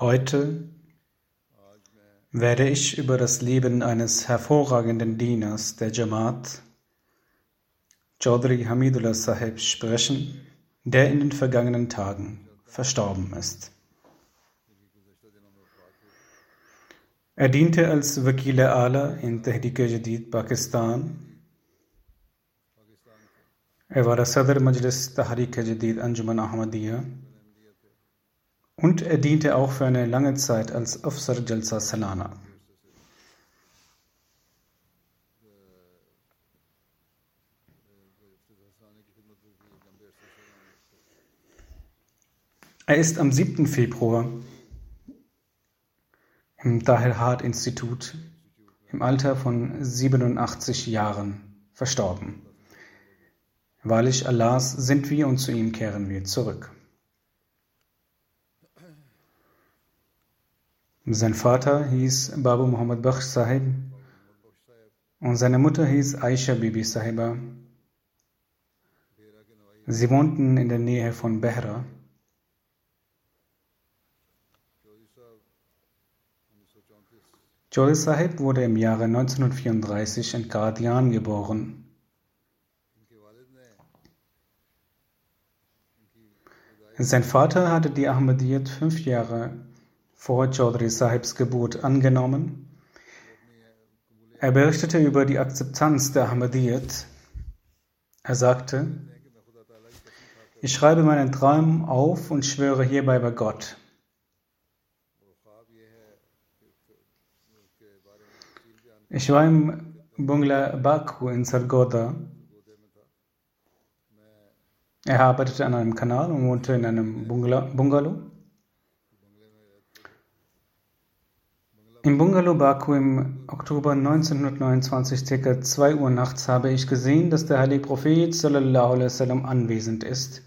Heute werde ich über das Leben eines hervorragenden Dieners der Jamaat, Chaudhry Hamidullah Sahib, sprechen, der in den vergangenen Tagen verstorben ist. Er diente als Wakil Ala in Tehrik Jadid, Pakistan. Er war der Sadr Majlis Tahrik Jadid Anjuman Ahmadiyya und er diente auch für eine lange Zeit als Afsar Jalsa Salana. Er ist am 7. Februar im Tahir Hart Institut im Alter von 87 Jahren verstorben. Wahrlich Allahs sind wir und zu ihm kehren wir zurück. Sein Vater hieß Babu Muhammad Bakhsh Sahib und seine Mutter hieß Aisha Bibi Sahiba. Sie wohnten in der Nähe von Behra. Joy Sahib wurde im Jahre 1934 in Karadian geboren. Sein Vater hatte die Ahmadiyyat fünf Jahre vor Chaudhry Sahibs Geburt angenommen. Er berichtete über die Akzeptanz der Ahmadiyyat. Er sagte, ich schreibe meinen Traum auf und schwöre hierbei bei Gott. Ich war im Bungla Baku in Sargoda. Er arbeitete an einem Kanal und wohnte in einem Bungalow. Im Bungalow Baku im Oktober 1929, ca. 2 Uhr nachts, habe ich gesehen, dass der heilige Prophet wasallam anwesend ist.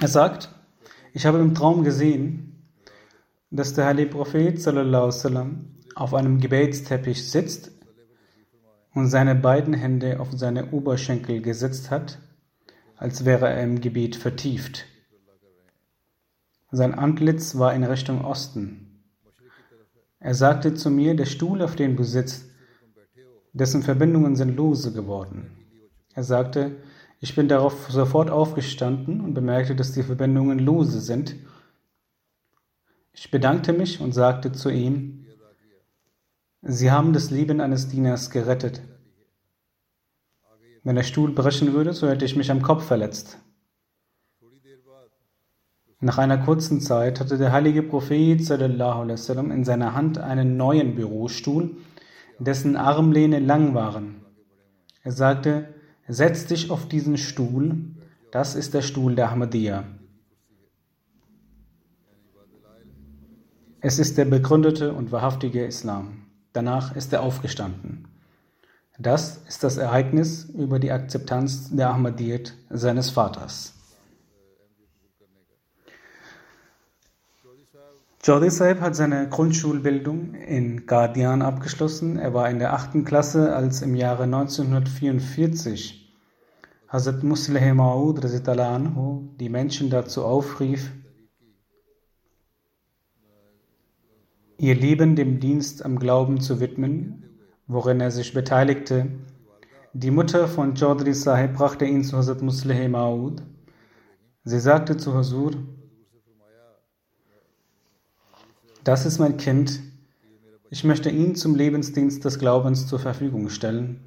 Er sagt, ich habe im Traum gesehen, dass der heilige Prophet wasallam auf einem Gebetsteppich sitzt und seine beiden Hände auf seine Oberschenkel gesetzt hat, als wäre er im Gebet vertieft. Sein Antlitz war in Richtung Osten. Er sagte zu mir, der Stuhl, auf dem du sitzt, dessen Verbindungen sind lose geworden. Er sagte, ich bin darauf sofort aufgestanden und bemerkte, dass die Verbindungen lose sind. Ich bedankte mich und sagte zu ihm, Sie haben das Leben eines Dieners gerettet. Wenn der Stuhl brechen würde, so hätte ich mich am Kopf verletzt. Nach einer kurzen Zeit hatte der heilige Prophet sallam, in seiner Hand einen neuen Bürostuhl, dessen Armlehne lang waren. Er sagte, setz dich auf diesen Stuhl, das ist der Stuhl der Ahmadiyya. Es ist der begründete und wahrhaftige Islam. Danach ist er aufgestanden. Das ist das Ereignis über die Akzeptanz der Ahmadiyyat seines Vaters. Chaudhry Sahib hat seine Grundschulbildung in Qadian abgeschlossen. Er war in der achten Klasse, als im Jahre 1944 Hazrat Musleh Maud die Menschen dazu aufrief, ihr Leben dem Dienst am Glauben zu widmen, worin er sich beteiligte. Die Mutter von Chaudhry Sahib brachte ihn zu Hazrat Musleh Maud. Sie sagte zu Hazur, Das ist mein Kind. Ich möchte ihn zum Lebensdienst des Glaubens zur Verfügung stellen.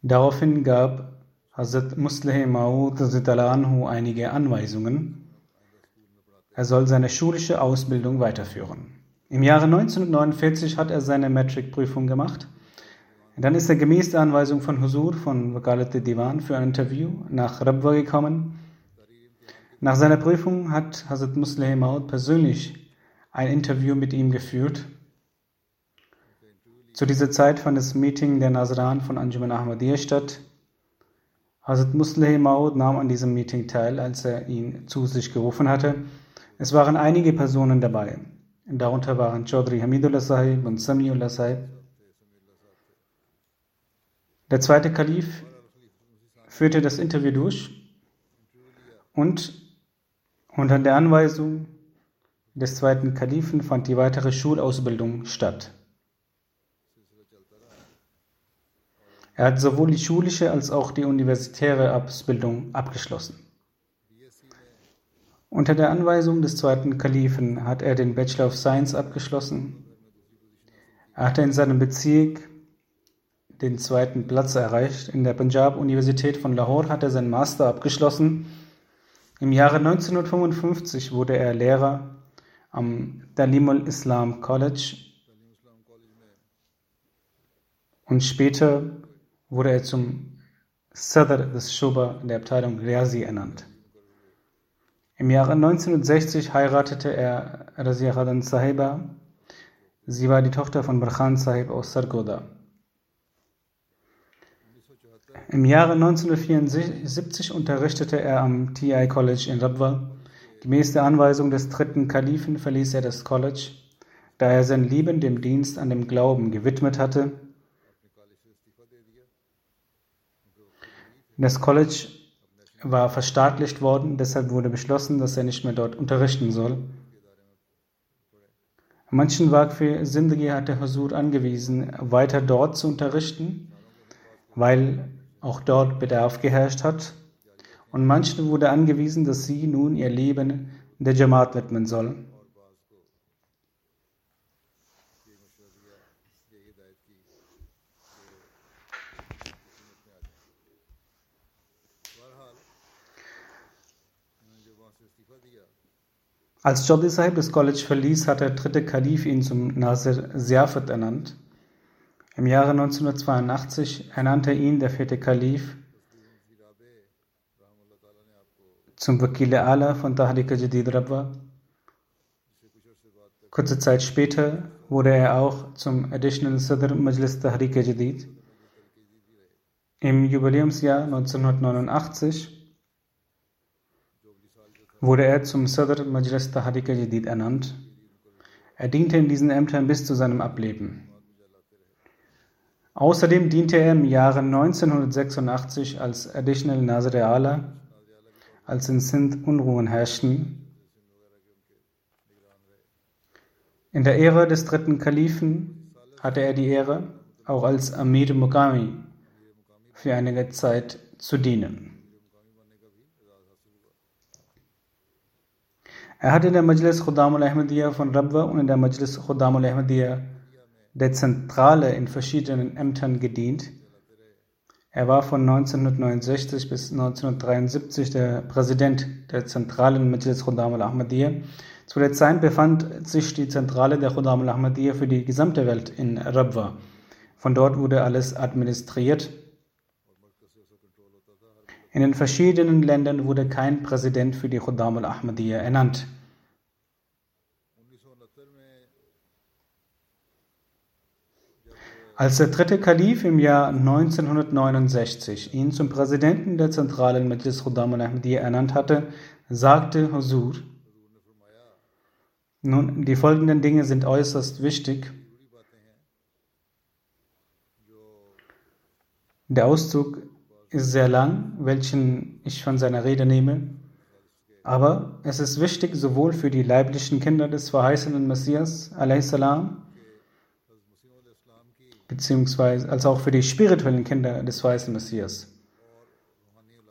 Daraufhin gab Hazrat Musleh Maud anhu einige Anweisungen. Er soll seine schulische Ausbildung weiterführen. Im Jahre 1949 hat er seine Metric-Prüfung gemacht dann ist er gemäß der Anweisung von Husur von Wakalat Divan für ein Interview nach Rabwa gekommen. Nach seiner Prüfung hat Hazrat Musleh Maud persönlich ein Interview mit ihm geführt. Zu dieser Zeit fand das Meeting der Nazran von Anjuman Ahmadiyya statt. Hazrat Musleh Maud nahm an diesem Meeting teil, als er ihn zu sich gerufen hatte. Es waren einige Personen dabei. Darunter waren Chaudhry Hamidullah Sahib und Samiullah Sahib. Der zweite Kalif führte das Interview durch und unter der Anweisung des zweiten Kalifen fand die weitere Schulausbildung statt. Er hat sowohl die schulische als auch die universitäre Ausbildung abgeschlossen. Unter der Anweisung des zweiten Kalifen hat er den Bachelor of Science abgeschlossen. Er hatte in seinem Bezirk den zweiten Platz erreicht. In der Punjab-Universität von Lahore hat er seinen Master abgeschlossen. Im Jahre 1955 wurde er Lehrer am Dalimul Islam College und später wurde er zum Sadr des Shuba der Abteilung Riazi ernannt. Im Jahre 1960 heiratete er Razia Khadan Sahiba. Sie war die Tochter von Barkhan Sahib aus Sargoda. Im Jahre 1974 unterrichtete er am TI College in Rabwa. Gemäß der Anweisung des dritten Kalifen verließ er das College, da er sein Leben dem Dienst an dem Glauben gewidmet hatte. Das College war verstaatlicht worden, deshalb wurde beschlossen, dass er nicht mehr dort unterrichten soll. Manchen Waqf Sindhi hatte Hasud angewiesen, weiter dort zu unterrichten, weil auch dort Bedarf geherrscht hat, und manchen wurde angewiesen, dass sie nun ihr Leben der Jamaat widmen sollen. Als Jodi Sahib das College verließ, hat der dritte Kalif ihn zum Nasir Ziafat ernannt. Im Jahre 1982 ernannte ihn der vierte Kalif zum Wakil Ala von Tahrika Jadid Rabwa. Kurze Zeit später wurde er auch zum Additional Sadr Majlis Tahrika Jadid. Im Jubiläumsjahr 1989 wurde er zum Sadr Majlis Tahrika Jadid ernannt. Er diente in diesen Ämtern bis zu seinem Ableben. Außerdem diente er im Jahre 1986 als Additional Nazir Ala, als in Sindh Unruhen herrschten. In der Ära des dritten Kalifen hatte er die Ehre, auch als Amir Muqami für einige Zeit zu dienen. Er hat in der Majlis Khuddam al-Ahmadiyya von Rabwa und in der Majlis Khuddam al-Ahmadiyya der Zentrale in verschiedenen Ämtern gedient. Er war von 1969 bis 1973 der Präsident der zentralen Majlis Khuddam al-Ahmadiyya. Zu der Zeit befand sich die Zentrale der Khuddam al-Ahmadiyya für die gesamte Welt in Rabwa. Von dort wurde alles administriert. In den verschiedenen Ländern wurde kein Präsident für die Khuddam al-Ahmadiyya ernannt. Als der dritte Kalif im Jahr 1969 ihn zum Präsidenten der zentralen Majlis Khuddam al-Ahmadiyya ernannt hatte, sagte Huzur, nun, die folgenden Dinge sind äußerst wichtig. Der Auszug ist sehr lang, welchen ich von seiner Rede nehme, aber es ist wichtig sowohl für die leiblichen Kinder des verheißenen Messias, salam, beziehungsweise als auch für die spirituellen Kinder des verheißenen Messias.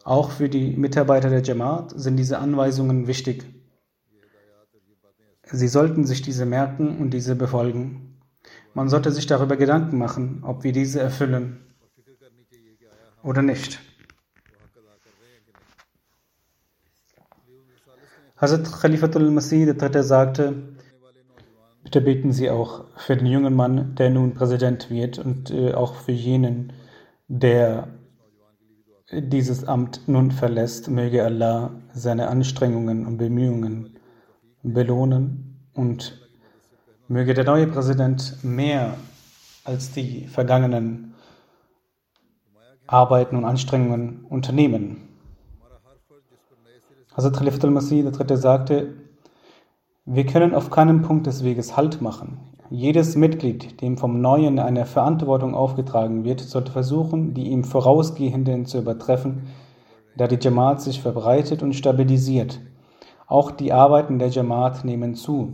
Auch für die Mitarbeiter der Jamaat sind diese Anweisungen wichtig. Sie sollten sich diese merken und diese befolgen. Man sollte sich darüber Gedanken machen, ob wir diese erfüllen oder nicht. Hazrat Khalifatul Masih III. sagte, bitte beten Sie auch für den jungen Mann, der nun Präsident wird und äh, auch für jenen, der dieses Amt nun verlässt. Möge Allah seine Anstrengungen und Bemühungen belohnen und möge der neue Präsident mehr als die vergangenen Arbeiten und Anstrengungen unternehmen. Hazrat Khalifatul al-Masih III. sagte, wir können auf keinem Punkt des Weges Halt machen. Jedes Mitglied, dem vom Neuen eine Verantwortung aufgetragen wird, sollte versuchen, die ihm vorausgehenden zu übertreffen, da die Jamaat sich verbreitet und stabilisiert. Auch die Arbeiten der Jamaat nehmen zu.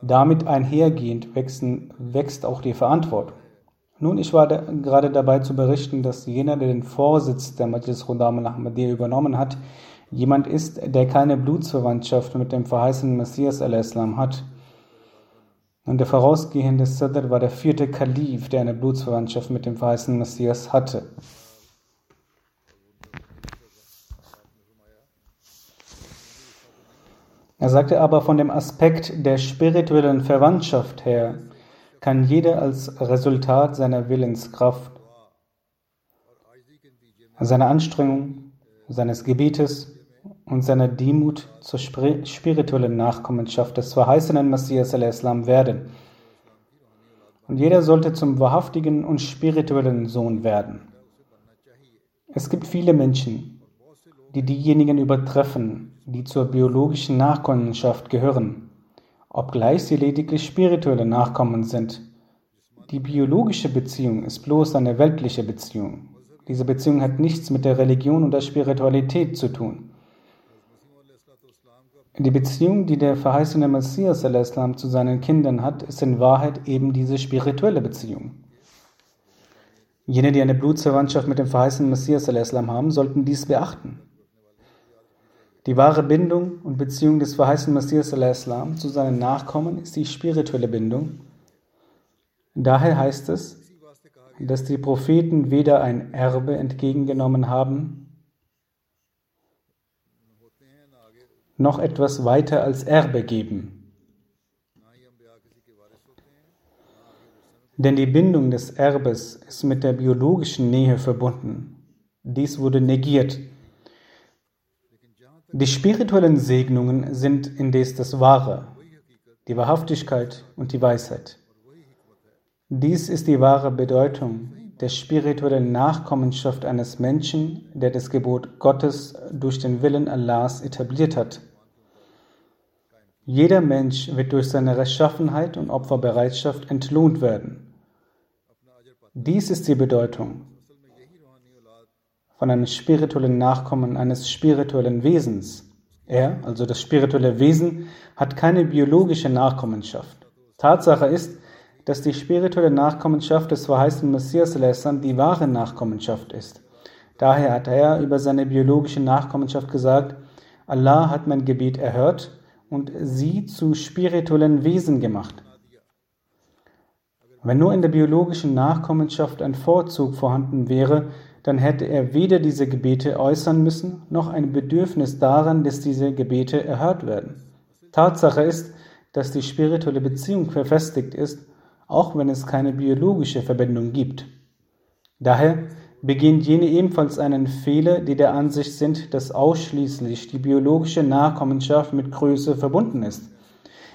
Damit einhergehend wächst auch die Verantwortung. Nun, ich war da, gerade dabei zu berichten, dass jener, der den Vorsitz der Majlis Khudam al-Ahmadiyya übernommen hat, jemand ist, der keine Blutsverwandtschaft mit dem verheißenen Messias al-Islam hat. Und der vorausgehende Sadr war der vierte Kalif, der eine Blutsverwandtschaft mit dem verheißenen Messias hatte. Er sagte aber, von dem Aspekt der spirituellen Verwandtschaft her kann jeder als Resultat seiner Willenskraft, seiner Anstrengung, seines Gebetes und seiner Demut zur spirituellen Nachkommenschaft des verheißenen Messias al-Islam werden. Und jeder sollte zum wahrhaftigen und spirituellen Sohn werden. Es gibt viele Menschen, die diejenigen übertreffen, die zur biologischen Nachkommenschaft gehören, obgleich sie lediglich spirituelle Nachkommen sind. Die biologische Beziehung ist bloß eine weltliche Beziehung. Diese Beziehung hat nichts mit der Religion und der Spiritualität zu tun. Die Beziehung, die der verheißene Messias al-Islam zu seinen Kindern hat, ist in Wahrheit eben diese spirituelle Beziehung. Jene, die eine Blutsverwandtschaft mit dem verheißenen Messias al-Islam haben, sollten dies beachten. Die wahre Bindung und Beziehung des verheißenen Messias zu seinen Nachkommen ist die spirituelle Bindung. Daher heißt es, dass die Propheten weder ein Erbe entgegengenommen haben, noch etwas weiter als Erbe geben. Denn die Bindung des Erbes ist mit der biologischen Nähe verbunden. Dies wurde negiert die spirituellen Segnungen sind indes das Wahre, die Wahrhaftigkeit und die Weisheit. Dies ist die wahre Bedeutung der spirituellen Nachkommenschaft eines Menschen, der das Gebot Gottes durch den Willen Allahs etabliert hat. Jeder Mensch wird durch seine Rechtschaffenheit und Opferbereitschaft entlohnt werden. Dies ist die Bedeutung von einem spirituellen Nachkommen eines spirituellen Wesens. Er, also das spirituelle Wesen, hat keine biologische Nachkommenschaft. Tatsache ist, dass die spirituelle Nachkommenschaft des verheißenen Messias die wahre Nachkommenschaft ist. Daher hat er über seine biologische Nachkommenschaft gesagt, Allah hat mein Gebet erhört und sie zu spirituellen Wesen gemacht. Wenn nur in der biologischen Nachkommenschaft ein Vorzug vorhanden wäre, dann hätte er weder diese Gebete äußern müssen, noch ein Bedürfnis daran, dass diese Gebete erhört werden. Tatsache ist, dass die spirituelle Beziehung verfestigt ist, auch wenn es keine biologische Verbindung gibt. Daher begehen jene ebenfalls einen Fehler, die der Ansicht sind, dass ausschließlich die biologische Nachkommenschaft mit Größe verbunden ist.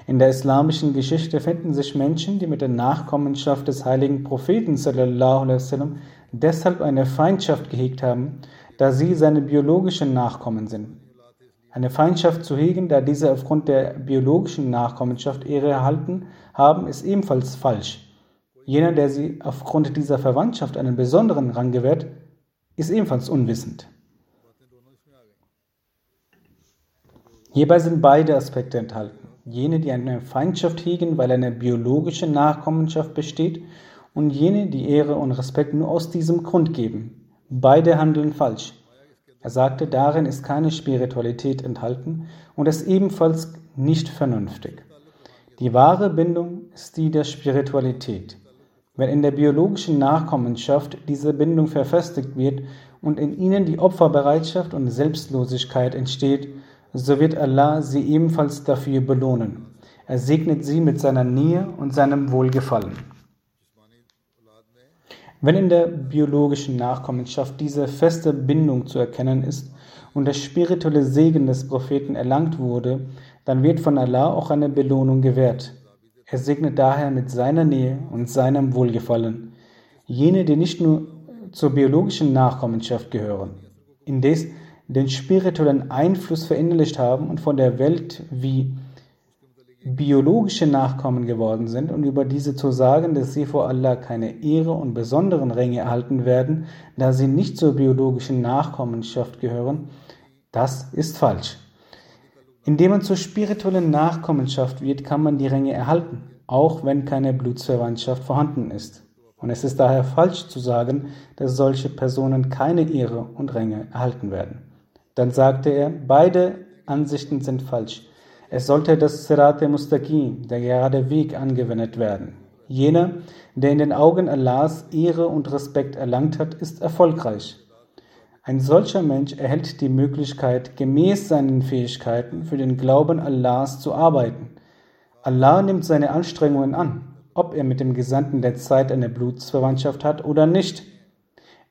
In der islamischen Geschichte finden sich Menschen, die mit der Nachkommenschaft des heiligen Propheten sallallahu alaihi wasallam deshalb eine Feindschaft gehegt haben, da sie seine biologischen Nachkommen sind. Eine Feindschaft zu hegen, da diese aufgrund der biologischen Nachkommenschaft Ehre erhalten haben, ist ebenfalls falsch. Jener, der sie aufgrund dieser Verwandtschaft einen besonderen Rang gewährt, ist ebenfalls unwissend. Hierbei sind beide Aspekte enthalten. Jene, die eine Feindschaft hegen, weil eine biologische Nachkommenschaft besteht, und jene, die Ehre und Respekt nur aus diesem Grund geben. Beide handeln falsch. Er sagte, darin ist keine Spiritualität enthalten und ist ebenfalls nicht vernünftig. Die wahre Bindung ist die der Spiritualität. Wenn in der biologischen Nachkommenschaft diese Bindung verfestigt wird und in ihnen die Opferbereitschaft und Selbstlosigkeit entsteht, so wird Allah sie ebenfalls dafür belohnen. Er segnet sie mit seiner Nähe und seinem Wohlgefallen. Wenn in der biologischen Nachkommenschaft diese feste Bindung zu erkennen ist und der spirituelle Segen des Propheten erlangt wurde, dann wird von Allah auch eine Belohnung gewährt. Er segnet daher mit seiner Nähe und seinem Wohlgefallen jene, die nicht nur zur biologischen Nachkommenschaft gehören, indes den spirituellen Einfluss verinnerlicht haben und von der Welt wie biologische Nachkommen geworden sind und über diese zu sagen, dass sie vor Allah keine Ehre und besonderen Ränge erhalten werden, da sie nicht zur biologischen Nachkommenschaft gehören, das ist falsch. Indem man zur spirituellen Nachkommenschaft wird, kann man die Ränge erhalten, auch wenn keine Blutsverwandtschaft vorhanden ist. Und es ist daher falsch zu sagen, dass solche Personen keine Ehre und Ränge erhalten werden. Dann sagte er, beide Ansichten sind falsch. Es sollte das Sirate Mustaqim, der gerade Weg, angewendet werden. Jener, der in den Augen Allahs Ehre und Respekt erlangt hat, ist erfolgreich. Ein solcher Mensch erhält die Möglichkeit, gemäß seinen Fähigkeiten für den Glauben Allahs zu arbeiten. Allah nimmt seine Anstrengungen an, ob er mit dem Gesandten der Zeit eine Blutsverwandtschaft hat oder nicht.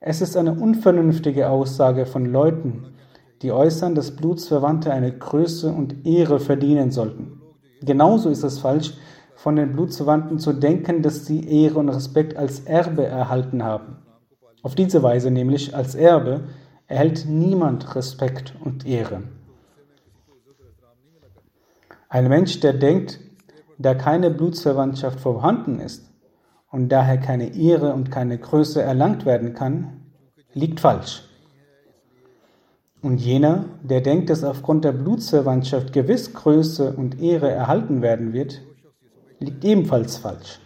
Es ist eine unvernünftige Aussage von Leuten, die äußern, dass Blutsverwandte eine Größe und Ehre verdienen sollten. Genauso ist es falsch, von den Blutsverwandten zu denken, dass sie Ehre und Respekt als Erbe erhalten haben. Auf diese Weise nämlich als Erbe erhält niemand Respekt und Ehre. Ein Mensch, der denkt, da keine Blutsverwandtschaft vorhanden ist und daher keine Ehre und keine Größe erlangt werden kann, liegt falsch. Und jener, der denkt, dass aufgrund der Blutsverwandtschaft gewiss Größe und Ehre erhalten werden wird, liegt ebenfalls falsch.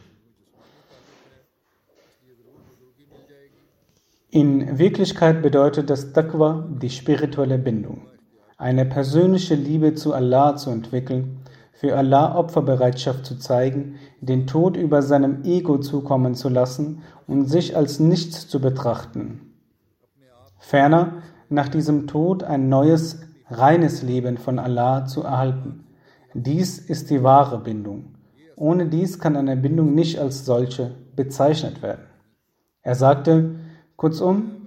In Wirklichkeit bedeutet das Taqwa die spirituelle Bindung, eine persönliche Liebe zu Allah zu entwickeln, für Allah Opferbereitschaft zu zeigen, den Tod über seinem Ego zukommen zu lassen und sich als nichts zu betrachten. Ferner nach diesem Tod ein neues, reines Leben von Allah zu erhalten. Dies ist die wahre Bindung. Ohne dies kann eine Bindung nicht als solche bezeichnet werden. Er sagte, kurzum,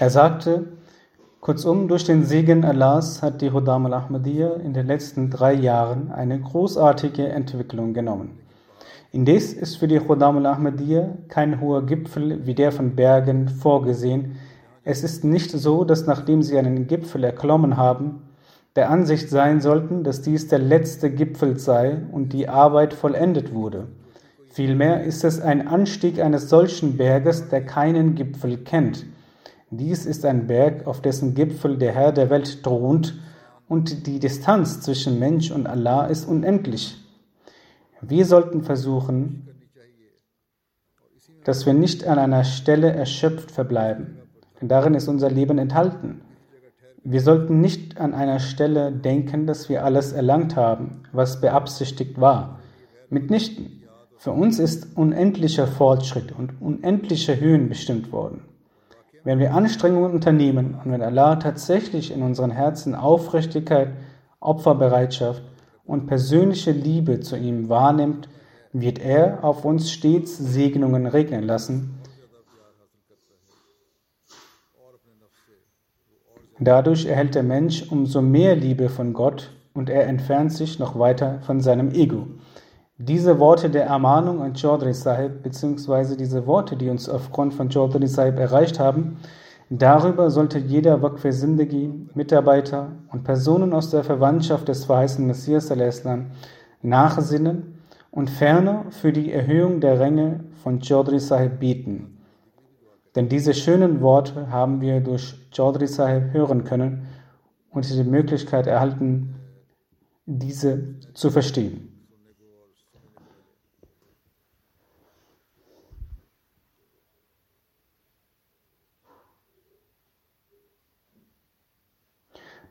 Er sagte, Kurzum, durch den Segen Allahs hat die Hudam al-Ahmadiyya in den letzten drei Jahren eine großartige Entwicklung genommen. Indes ist für die Hudam al-Ahmadiyya kein hoher Gipfel wie der von Bergen vorgesehen. Es ist nicht so, dass nachdem sie einen Gipfel erklommen haben, der Ansicht sein sollten, dass dies der letzte Gipfel sei und die Arbeit vollendet wurde. Vielmehr ist es ein Anstieg eines solchen Berges, der keinen Gipfel kennt – dies ist ein Berg, auf dessen Gipfel der Herr der Welt thront, und die Distanz zwischen Mensch und Allah ist unendlich. Wir sollten versuchen, dass wir nicht an einer Stelle erschöpft verbleiben, denn darin ist unser Leben enthalten. Wir sollten nicht an einer Stelle denken, dass wir alles erlangt haben, was beabsichtigt war. Mitnichten. Für uns ist unendlicher Fortschritt und unendliche Höhen bestimmt worden. Wenn wir Anstrengungen unternehmen und wenn Allah tatsächlich in unseren Herzen Aufrichtigkeit, Opferbereitschaft und persönliche Liebe zu ihm wahrnimmt, wird er auf uns stets Segnungen regnen lassen. Dadurch erhält der Mensch umso mehr Liebe von Gott und er entfernt sich noch weiter von seinem Ego. Diese Worte der Ermahnung an Chaudhry Sahib, beziehungsweise diese Worte, die uns aufgrund von Chaudhry Sahib erreicht haben, darüber sollte jeder Waqf Sindagi, Mitarbeiter und Personen aus der Verwandtschaft des verheißenen Messias nachsinnen und ferner für die Erhöhung der Ränge von Chaudhry Sahib beten. Denn diese schönen Worte haben wir durch Chaudhry Sahib hören können und die Möglichkeit erhalten, diese zu verstehen.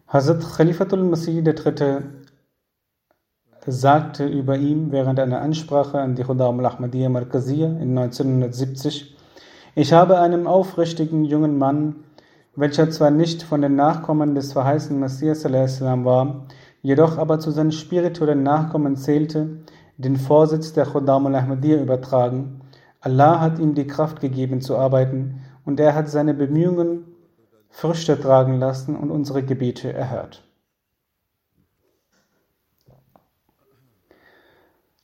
Hazrat Khalifatul Masih III. sagte über ihn während einer Ansprache an die Khudam al-Ahmadiyya Markaziyya in 1970, ich habe einen aufrichtigen jungen Mann, welcher zwar nicht von den Nachkommen des verheißenen Messias war, jedoch aber zu seinen spirituellen Nachkommen zählte, den Vorsitz der Khudam al-Ahmadiyya übertragen. Allah hat ihm die Kraft gegeben zu arbeiten und er hat seine Bemühungen Früchte tragen lassen und unsere Gebete erhört.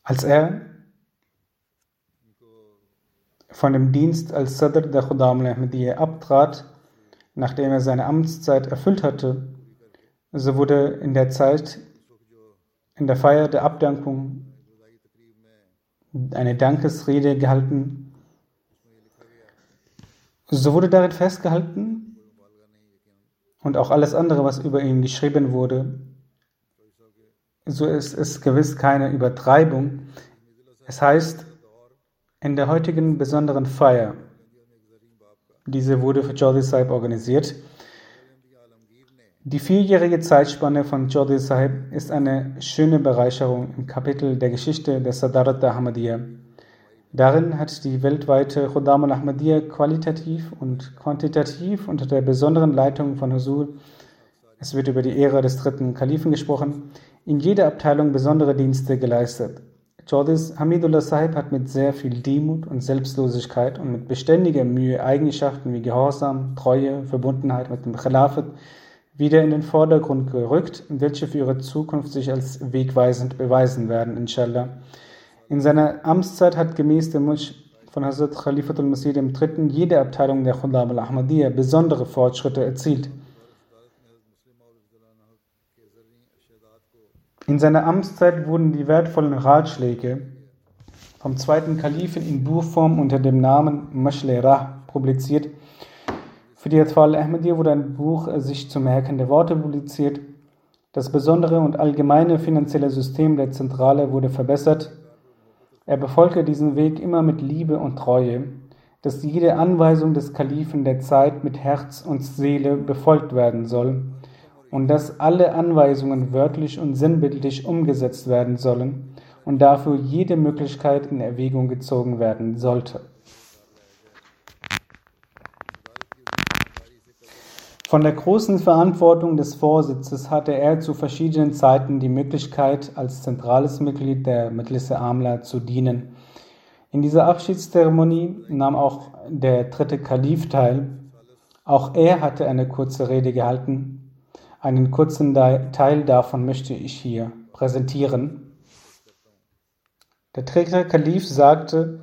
Als er von dem Dienst als Sadr der Khudam al-Ahmadiyya abtrat, nachdem er seine Amtszeit erfüllt hatte, so wurde in der Zeit, in der Feier der Abdankung, eine Dankesrede gehalten. So wurde darin festgehalten, und auch alles andere, was über ihn geschrieben wurde, so ist es gewiss keine Übertreibung. Es heißt, in der heutigen besonderen Feier, diese wurde für Chaudhry Sahib organisiert, die vierjährige Zeitspanne von Chaudhry Sahib ist eine schöne Bereicherung im Kapitel der Geschichte der Sadarat Ahmadiyya. Darin hat die weltweite Khuddam al-Ahmadiyya qualitativ und quantitativ unter der besonderen Leitung von Huzur, es wird über die Ära des dritten Kalifen gesprochen, in jeder Abteilung besondere Dienste geleistet. Chaudhry Hamidullah Sahib hat mit sehr viel Demut und Selbstlosigkeit und mit beständiger Mühe Eigenschaften wie Gehorsam, Treue, Verbundenheit mit dem Khilafat wieder in den Vordergrund gerückt, welche für ihre Zukunft sich als wegweisend beweisen werden, inshallah. In seiner Amtszeit hat gemäß dem Wunsch von Hazrat Khalifatul Masih III. jede Abteilung der Khudam al-Ahmadiyya besondere Fortschritte erzielt. In seiner Amtszeit wurden die wertvollen Ratschläge vom zweiten Kalifen in Buchform unter dem Namen Mashle publiziert. Für die Atfal Ahmadiyya wurde ein Buch sich zu merkende Worte publiziert. Das besondere und allgemeine finanzielle System der Zentrale wurde verbessert er befolgte diesen Weg immer mit Liebe und Treue, dass jede Anweisung des Kalifen der Zeit mit Herz und Seele befolgt werden soll und dass alle Anweisungen wörtlich und sinnbildlich umgesetzt werden sollen und dafür jede Möglichkeit in Erwägung gezogen werden sollte. Von der großen Verantwortung des Vorsitzes hatte er zu verschiedenen Zeiten die Möglichkeit, als zentrales Mitglied der Majlis-e Amla zu dienen. In dieser Abschiedszeremonie nahm auch der dritte Kalif teil. Auch er hatte eine kurze Rede gehalten. Einen kurzen Teil davon möchte ich hier präsentieren. Der dritte Kalif sagte,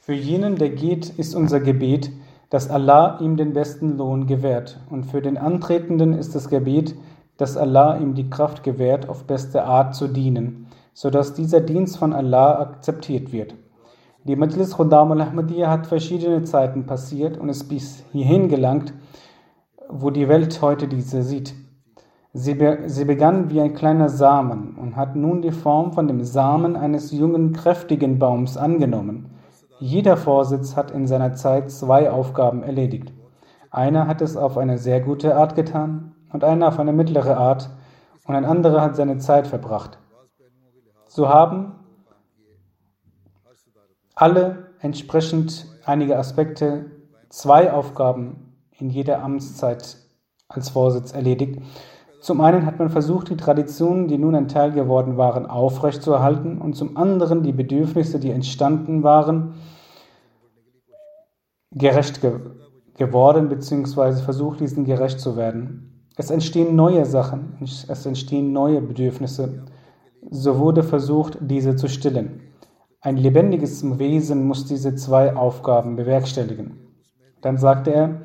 für jenen, der geht, ist unser Gebet, dass Allah ihm den besten Lohn gewährt. Und für den Antretenden ist das Gebet, dass Allah ihm die Kraft gewährt, auf beste Art zu dienen, sodass dieser Dienst von Allah akzeptiert wird. Die Majlis Khuddam al-Ahmadiyya hat verschiedene Zeiten passiert und ist bis hierhin gelangt, wo die Welt heute diese sieht. Sie, be sie begann wie ein kleiner Samen und hat nun die Form von dem Samen eines jungen, kräftigen Baums angenommen. Jeder Vorsitz hat in seiner Zeit zwei Aufgaben erledigt. Einer hat es auf eine sehr gute Art getan und einer auf eine mittlere Art und ein anderer hat seine Zeit verbracht. So haben alle entsprechend einige Aspekte zwei Aufgaben in jeder Amtszeit als Vorsitz erledigt. Zum einen hat man versucht, die Traditionen, die nun ein Teil geworden waren, aufrechtzuerhalten und zum anderen die Bedürfnisse, die entstanden waren, gerecht ge geworden bzw. versucht, diesen gerecht zu werden. Es entstehen neue Sachen, es entstehen neue Bedürfnisse. So wurde versucht, diese zu stillen. Ein lebendiges Wesen muss diese zwei Aufgaben bewerkstelligen. Dann sagte er,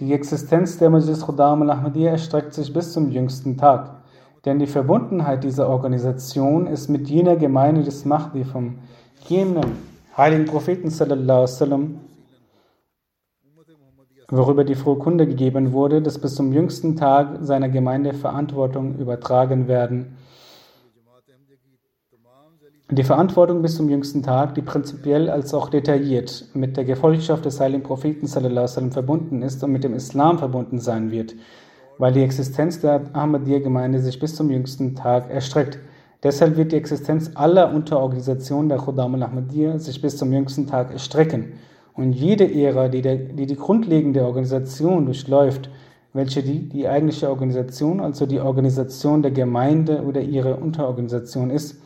die Existenz der Majlis Khudam al-Ahmadiyya erstreckt sich bis zum jüngsten Tag. Denn die Verbundenheit dieser Organisation ist mit jener Gemeinde des Mahdi vom jenen heiligen Propheten sallallahu sallam, worüber die frohe Kunde gegeben wurde, dass bis zum jüngsten Tag seiner Gemeinde Verantwortung übertragen werden die Verantwortung bis zum jüngsten Tag, die prinzipiell als auch detailliert mit der Gefolgschaft des heiligen Propheten sallam, verbunden ist und mit dem Islam verbunden sein wird, weil die Existenz der Ahmadiyya-Gemeinde sich bis zum jüngsten Tag erstreckt. Deshalb wird die Existenz aller Unterorganisationen der Khuddam al-Ahmadiyya sich bis zum jüngsten Tag erstrecken. Und jede Ära, die, der, die die grundlegende Organisation durchläuft, welche die, die eigentliche Organisation, also die Organisation der Gemeinde oder ihre Unterorganisation ist,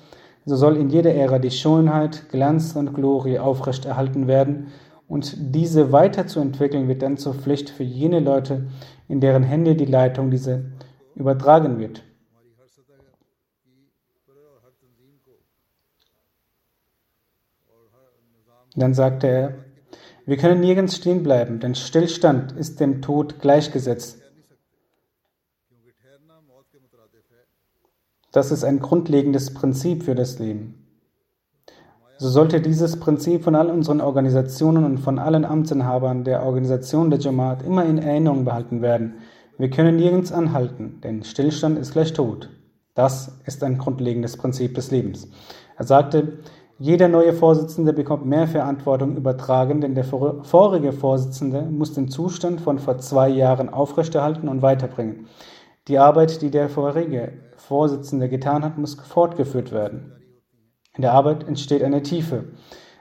so soll in jeder Ära die Schönheit, Glanz und Glorie aufrechterhalten werden und diese weiterzuentwickeln wird dann zur Pflicht für jene Leute, in deren Hände die Leitung diese übertragen wird. Dann sagte er, wir können nirgends stehen bleiben, denn Stillstand ist dem Tod gleichgesetzt. Das ist ein grundlegendes Prinzip für das Leben. So sollte dieses Prinzip von all unseren Organisationen und von allen Amtsinhabern der Organisation der Jamaat immer in Erinnerung behalten werden. Wir können nirgends anhalten, denn Stillstand ist gleich Tod. Das ist ein grundlegendes Prinzip des Lebens. Er sagte, jeder neue Vorsitzende bekommt mehr Verantwortung übertragen, denn der vorige Vorsitzende muss den Zustand von vor zwei Jahren aufrechterhalten und weiterbringen. Die Arbeit, die der vorherige Vorsitzende getan hat, muss fortgeführt werden. In der Arbeit entsteht eine Tiefe.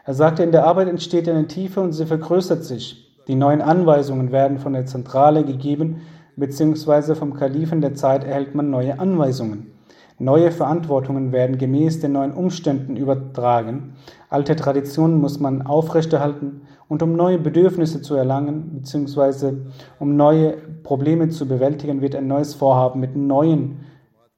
Er sagte, in der Arbeit entsteht eine Tiefe und sie vergrößert sich. Die neuen Anweisungen werden von der Zentrale gegeben, beziehungsweise vom Kalifen der Zeit erhält man neue Anweisungen. Neue Verantwortungen werden gemäß den neuen Umständen übertragen. Alte Traditionen muss man aufrechterhalten und um neue Bedürfnisse zu erlangen bzw. um neue Probleme zu bewältigen, wird ein neues Vorhaben mit neuen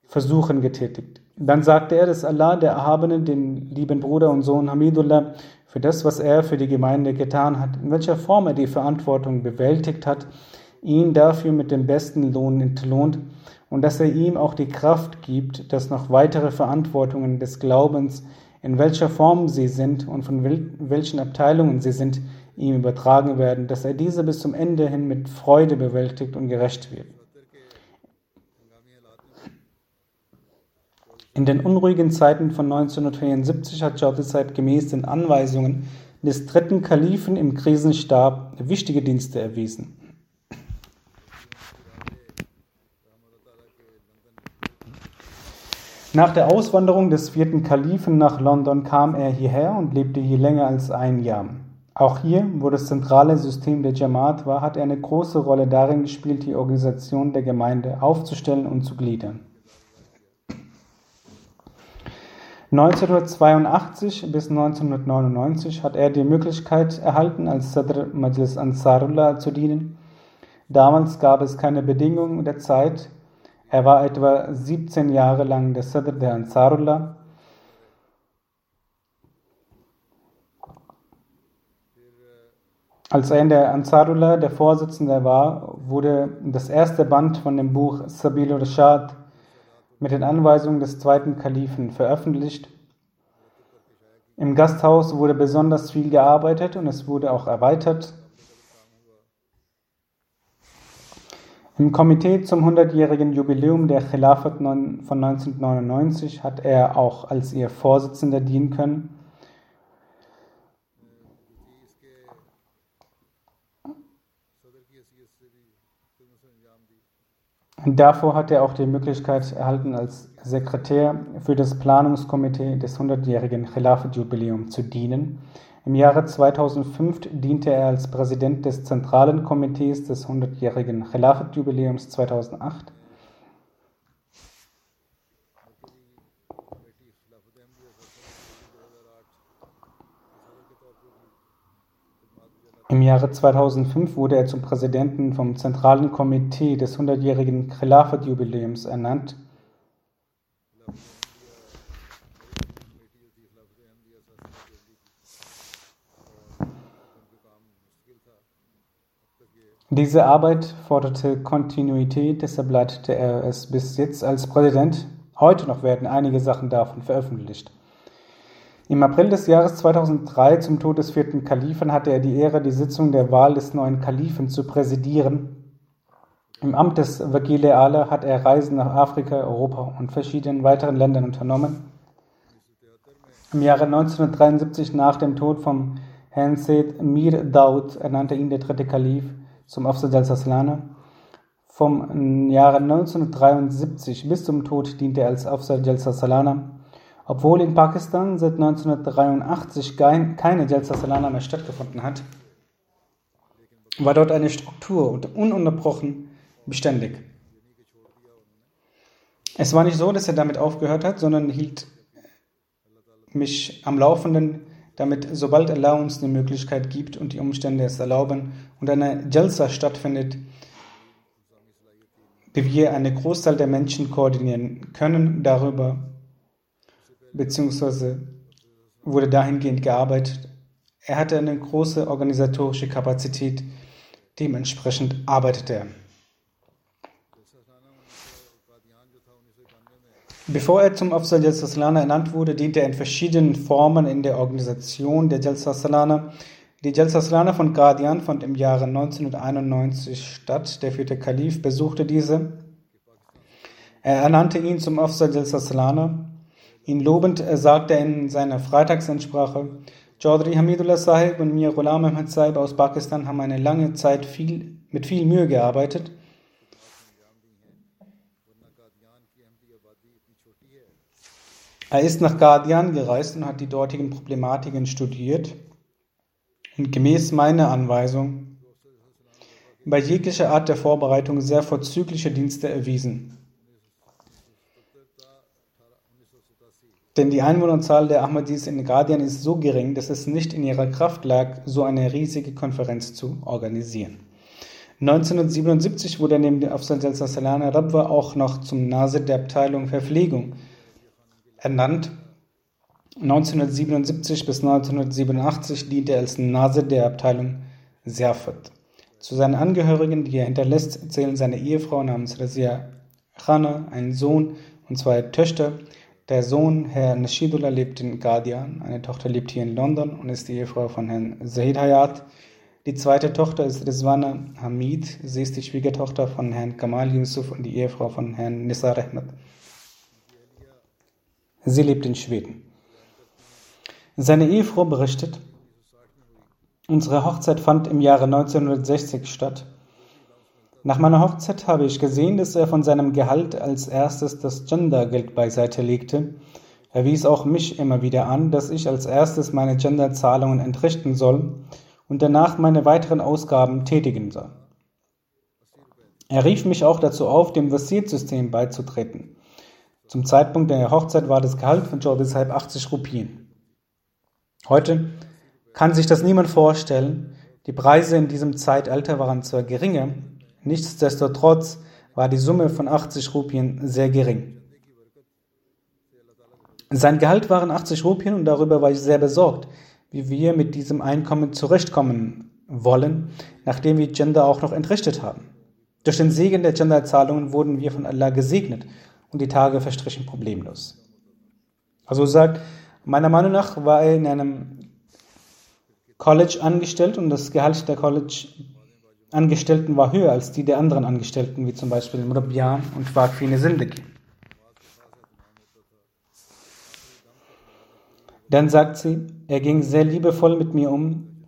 Versuchen getätigt. Dann sagte er, dass Allah, der Erhabene, den lieben Bruder und Sohn Hamidullah, für das, was er für die Gemeinde getan hat, in welcher Form er die Verantwortung bewältigt hat, ihn dafür mit dem besten Lohn entlohnt und dass er ihm auch die Kraft gibt, dass noch weitere Verantwortungen des Glaubens, in welcher Form sie sind und von welchen Abteilungen sie sind, ihm übertragen werden, dass er diese bis zum Ende hin mit Freude bewältigt und gerecht wird. In den unruhigen Zeiten von 1974 hat Jautisait gemäß den Anweisungen des dritten Kalifen im Krisenstab wichtige Dienste erwiesen. Nach der Auswanderung des vierten Kalifen nach London kam er hierher und lebte hier länger als ein Jahr. Auch hier, wo das zentrale System der Jamaat war, hat er eine große Rolle darin gespielt, die Organisation der Gemeinde aufzustellen und zu gliedern. 1982 bis 1999 hat er die Möglichkeit erhalten, als Sadr Majlis Ansarullah zu dienen. Damals gab es keine Bedingungen der Zeit, er war etwa 17 Jahre lang der Sadr der Ansarullah. Als er in der Ansarullah der Vorsitzende war, wurde das erste Band von dem Buch Sabil Rashad mit den Anweisungen des zweiten Kalifen veröffentlicht. Im Gasthaus wurde besonders viel gearbeitet und es wurde auch erweitert. Im Komitee zum 100-jährigen Jubiläum der Khilafat von 1999 hat er auch als ihr Vorsitzender dienen können. Und davor hat er auch die Möglichkeit erhalten, als Sekretär für das Planungskomitee des 100-jährigen Khilafat-Jubiläums zu dienen. Im Jahre 2005 diente er als Präsident des Zentralen Komitees des 100-jährigen Khilafat-Jubiläums 2008. Im Jahre 2005 wurde er zum Präsidenten vom Zentralen Komitee des hundertjährigen Khilafat-Jubiläums ernannt. Diese Arbeit forderte Kontinuität, deshalb leitete er es bis jetzt als Präsident. Heute noch werden einige Sachen davon veröffentlicht. Im April des Jahres 2003, zum Tod des vierten Kalifen, hatte er die Ehre, die Sitzung der Wahl des neuen Kalifen zu präsidieren. Im Amt des Wagile Ala hat er Reisen nach Afrika, Europa und verschiedenen weiteren Ländern unternommen. Im Jahre 1973, nach dem Tod von Herrn Mir Daud, ernannte ihn der dritte Kalif zum Afsad al-Saslana. Vom Jahre 1973 bis zum Tod diente er als Afsad al-Saslana obwohl in Pakistan seit 1983 keine Jalsa Salana mehr stattgefunden hat, war dort eine Struktur und ununterbrochen beständig. Es war nicht so, dass er damit aufgehört hat, sondern hielt mich am Laufenden, damit sobald Allah uns die Möglichkeit gibt und die Umstände es erlauben und eine Jalsa stattfindet, wie wir einen Großteil der Menschen koordinieren können, darüber beziehungsweise wurde dahingehend gearbeitet. Er hatte eine große organisatorische Kapazität, dementsprechend arbeitete er. Bevor er zum Afsal Jalsa Salana ernannt wurde, diente er in verschiedenen Formen in der Organisation der Jalsa Salana. Die Jalsa Salana von Guardian fand im Jahre 1991 statt. Der vierte Kalif besuchte diese. Er ernannte ihn zum Afsal Jalsa Salana. Ihn lobend sagte er in seiner Freitagsansprache, Chaudhry Hamidullah Sahib und mir Ghulam Ahmad Sahib aus Pakistan haben eine lange Zeit viel, mit viel Mühe gearbeitet. Er ist nach Guardian gereist und hat die dortigen Problematiken studiert und gemäß meiner Anweisung bei jeglicher Art der Vorbereitung sehr vorzügliche Dienste erwiesen. Denn die Einwohnerzahl der Ahmadis in Guardian ist so gering, dass es nicht in ihrer Kraft lag, so eine riesige Konferenz zu organisieren. 1977 wurde er neben dem Afzal Salana Rabwa auch noch zum Nasir der Abteilung Verpflegung ernannt. 1977 bis 1987 diente er als Nasir der Abteilung Serfat. Zu seinen Angehörigen, die er hinterlässt, zählen seine Ehefrau namens Razia Khana, ein Sohn und zwei Töchter, der Sohn, Herr Nashidullah, lebt in Guardian. Eine Tochter lebt hier in London und ist die Ehefrau von Herrn Zahid Hayat. Die zweite Tochter ist Rizwana Hamid. Sie ist die Schwiegertochter von Herrn Kamal Yusuf und die Ehefrau von Herrn Nisar Ahmed. Sie lebt in Schweden. Seine Ehefrau berichtet, unsere Hochzeit fand im Jahre 1960 statt. Nach meiner Hochzeit habe ich gesehen, dass er von seinem Gehalt als erstes das Gendergeld beiseite legte. Er wies auch mich immer wieder an, dass ich als erstes meine Genderzahlungen entrichten soll und danach meine weiteren Ausgaben tätigen soll. Er rief mich auch dazu auf, dem Vasir-System beizutreten. Zum Zeitpunkt der Hochzeit war das Gehalt von Joe deshalb 80 Rupien. Heute kann sich das niemand vorstellen. Die Preise in diesem Zeitalter waren zwar geringer, Nichtsdestotrotz war die Summe von 80 Rupien sehr gering. Sein Gehalt waren 80 Rupien und darüber war ich sehr besorgt, wie wir mit diesem Einkommen zurechtkommen wollen, nachdem wir Gender auch noch entrichtet haben. Durch den Segen der Genderzahlungen wurden wir von Allah gesegnet und die Tage verstrichen problemlos. Also sagt, meiner Meinung nach war er in einem College angestellt und das Gehalt der College Angestellten war höher als die der anderen Angestellten, wie zum Beispiel Murabbiyan und Waqfine Sindiki. Dann sagt sie, er ging sehr liebevoll mit mir um.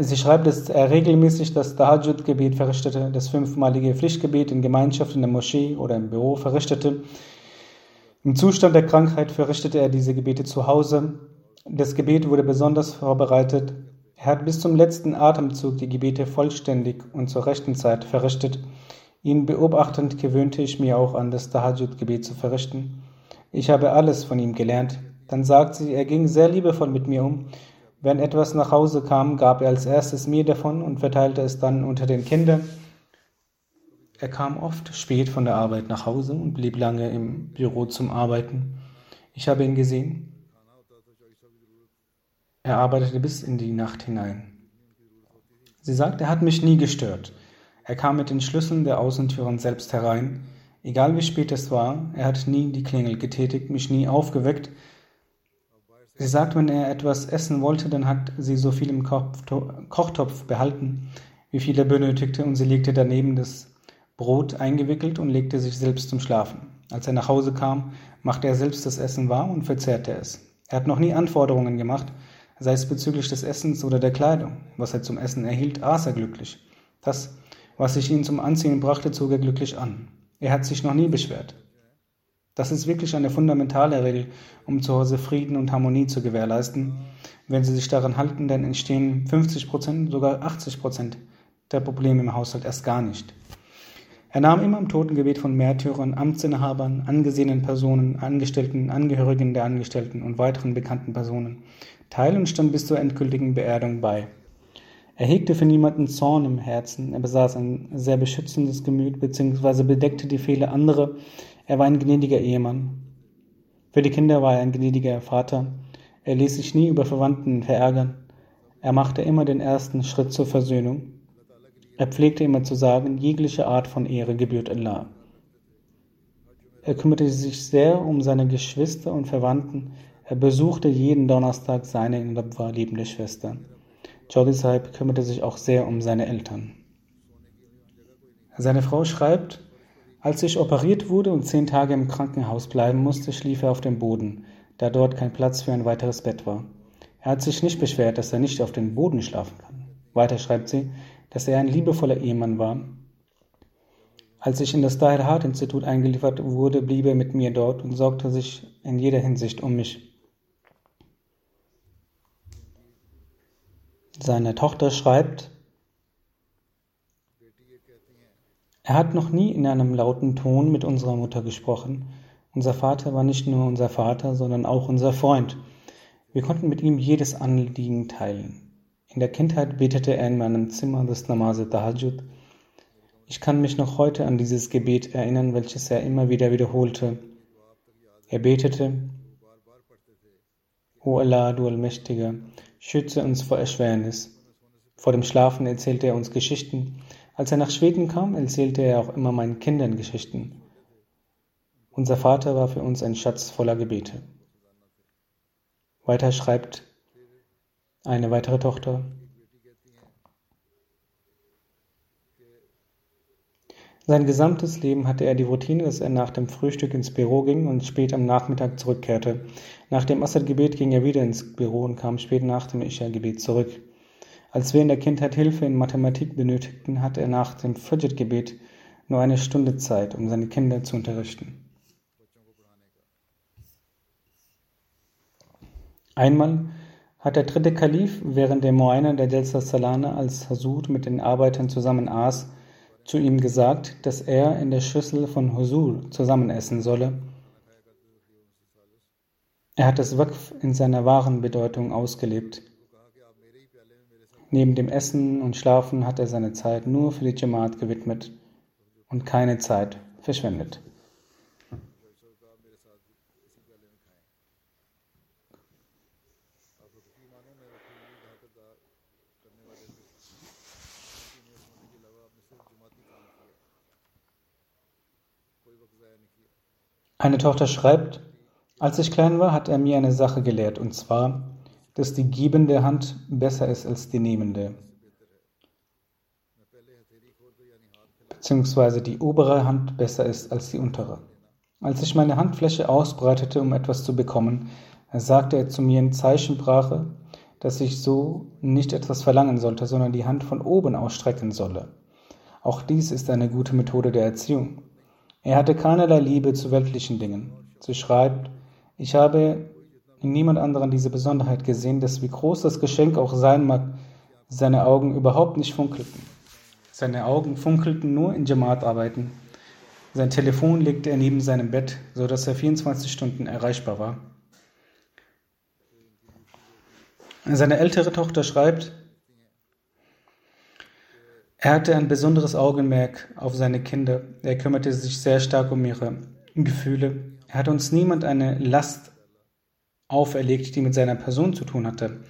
Sie schreibt, dass er regelmäßig das Tahajjud-Gebet verrichtete, das fünfmalige Pflichtgebet in Gemeinschaft in der Moschee oder im Büro verrichtete. Im Zustand der Krankheit verrichtete er diese Gebete zu Hause. Das Gebet wurde besonders vorbereitet er hat bis zum letzten Atemzug die Gebete vollständig und zur rechten Zeit verrichtet. Ihn beobachtend gewöhnte ich mir auch an, das Tahajjud-Gebet zu verrichten. Ich habe alles von ihm gelernt. Dann sagt sie, er ging sehr liebevoll mit mir um Wenn etwas nach Hause kam, gab er als erstes mir davon und verteilte es dann unter den Kindern. Er kam oft spät von der Arbeit nach Hause und blieb lange im Büro zum Arbeiten. Ich habe ihn gesehen. Er arbeitete bis in die Nacht hinein. Sie sagt, er hat mich nie gestört. Er kam mit den Schlüsseln der Außentüren selbst herein. Egal wie spät es war, er hat nie die Klingel getätigt, mich nie aufgeweckt. Sie sagt, wenn er etwas essen wollte, dann hat sie so viel im Kochtopf behalten, wie viel er benötigte, und sie legte daneben das Brot eingewickelt und legte sich selbst zum Schlafen. Als er nach Hause kam, machte er selbst das Essen warm und verzehrte es. Er hat noch nie Anforderungen gemacht, sei es bezüglich des Essens oder der Kleidung. Was er zum Essen erhielt, aß er glücklich. Das, was ich ihn zum Anziehen brachte, zog er glücklich an. Er hat sich noch nie beschwert. Das ist wirklich eine fundamentale Regel, um zu Hause Frieden und Harmonie zu gewährleisten. Wenn Sie sich daran halten, dann entstehen 50 Prozent, sogar 80 Prozent der Probleme im Haushalt erst gar nicht. Er nahm immer am Totengebet von Märtyrern, Amtsinhabern, angesehenen Personen, Angestellten, Angehörigen der Angestellten und weiteren bekannten Personen teil und stand bis zur endgültigen Beerdung bei. Er hegte für niemanden Zorn im Herzen, er besaß ein sehr beschützendes Gemüt bzw. bedeckte die Fehler anderer, er war ein gnädiger Ehemann. Für die Kinder war er ein gnädiger Vater, er ließ sich nie über Verwandten verärgern, er machte immer den ersten Schritt zur Versöhnung, er pflegte immer zu sagen, jegliche Art von Ehre gebührt Allah. Er kümmerte sich sehr um seine Geschwister und Verwandten, er besuchte jeden Donnerstag seine in Rabwa liebende Schwester. Jolly Saib kümmerte sich auch sehr um seine Eltern. Seine Frau schreibt, als ich operiert wurde und zehn Tage im Krankenhaus bleiben musste, schlief er auf dem Boden, da dort kein Platz für ein weiteres Bett war. Er hat sich nicht beschwert, dass er nicht auf dem Boden schlafen kann. Weiter schreibt sie, dass er ein liebevoller Ehemann war. Als ich in das Dahir Hart Institut eingeliefert wurde, blieb er mit mir dort und sorgte sich in jeder Hinsicht um mich. Seine Tochter schreibt, er hat noch nie in einem lauten Ton mit unserer Mutter gesprochen. Unser Vater war nicht nur unser Vater, sondern auch unser Freund. Wir konnten mit ihm jedes Anliegen teilen. In der Kindheit betete er in meinem Zimmer das Namaz Tahajjud. Ich kann mich noch heute an dieses Gebet erinnern, welches er immer wieder wiederholte. Er betete, O Allah, du Allmächtiger, Schütze uns vor Erschwernis. Vor dem Schlafen erzählte er uns Geschichten. Als er nach Schweden kam, erzählte er auch immer meinen Kindern Geschichten. Unser Vater war für uns ein Schatz voller Gebete. Weiter schreibt eine weitere Tochter. Sein gesamtes Leben hatte er die Routine, dass er nach dem Frühstück ins Büro ging und spät am Nachmittag zurückkehrte. Nach dem Assad-Gebet ging er wieder ins Büro und kam spät nach dem Isha-Gebet zurück. Als wir in der Kindheit Hilfe in Mathematik benötigten, hatte er nach dem Fajr-Gebet nur eine Stunde Zeit, um seine Kinder zu unterrichten. Einmal hat der dritte Kalif während der Moina der Delsa Salana als Hasud mit den Arbeitern zusammen aß, zu ihm gesagt, dass er in der Schüssel von Husur zusammen essen solle. Er hat das Waqf in seiner wahren Bedeutung ausgelebt. Neben dem Essen und Schlafen hat er seine Zeit nur für die Jamaat gewidmet und keine Zeit verschwendet. Eine Tochter schreibt, als ich klein war, hat er mir eine Sache gelehrt, und zwar, dass die gebende Hand besser ist als die nehmende, beziehungsweise die obere Hand besser ist als die untere. Als ich meine Handfläche ausbreitete, um etwas zu bekommen, sagte er zu mir in Zeichensprache, dass ich so nicht etwas verlangen sollte, sondern die Hand von oben ausstrecken solle. Auch dies ist eine gute Methode der Erziehung. Er hatte keinerlei Liebe zu weltlichen Dingen. Sie schreibt, ich habe in niemand anderen diese Besonderheit gesehen, dass wie groß das Geschenk auch sein mag, seine Augen überhaupt nicht funkelten. Seine Augen funkelten nur in Jamaat-Arbeiten. Sein Telefon legte er neben seinem Bett, so dass er 24 Stunden erreichbar war. Seine ältere Tochter schreibt, er hatte ein besonderes Augenmerk auf seine Kinder. Er kümmerte sich sehr stark um ihre Gefühle. Er hat uns niemand eine Last auferlegt, die mit seiner Person zu tun hatte.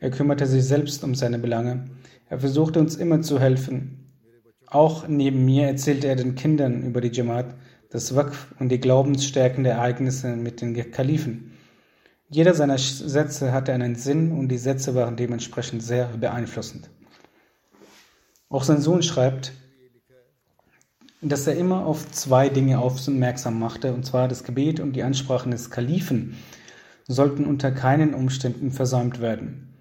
Er kümmerte sich selbst um seine Belange. Er versuchte uns immer zu helfen. Auch neben mir erzählte er den Kindern über die Jamaat, das Waqf und die glaubensstärkende Ereignisse mit den Kalifen. Jeder seiner Sätze hatte einen Sinn und die Sätze waren dementsprechend sehr beeinflussend. Auch sein Sohn schreibt, dass er immer auf zwei Dinge aufmerksam machte, und zwar das Gebet und die Ansprachen des Kalifen sollten unter keinen Umständen versäumt werden.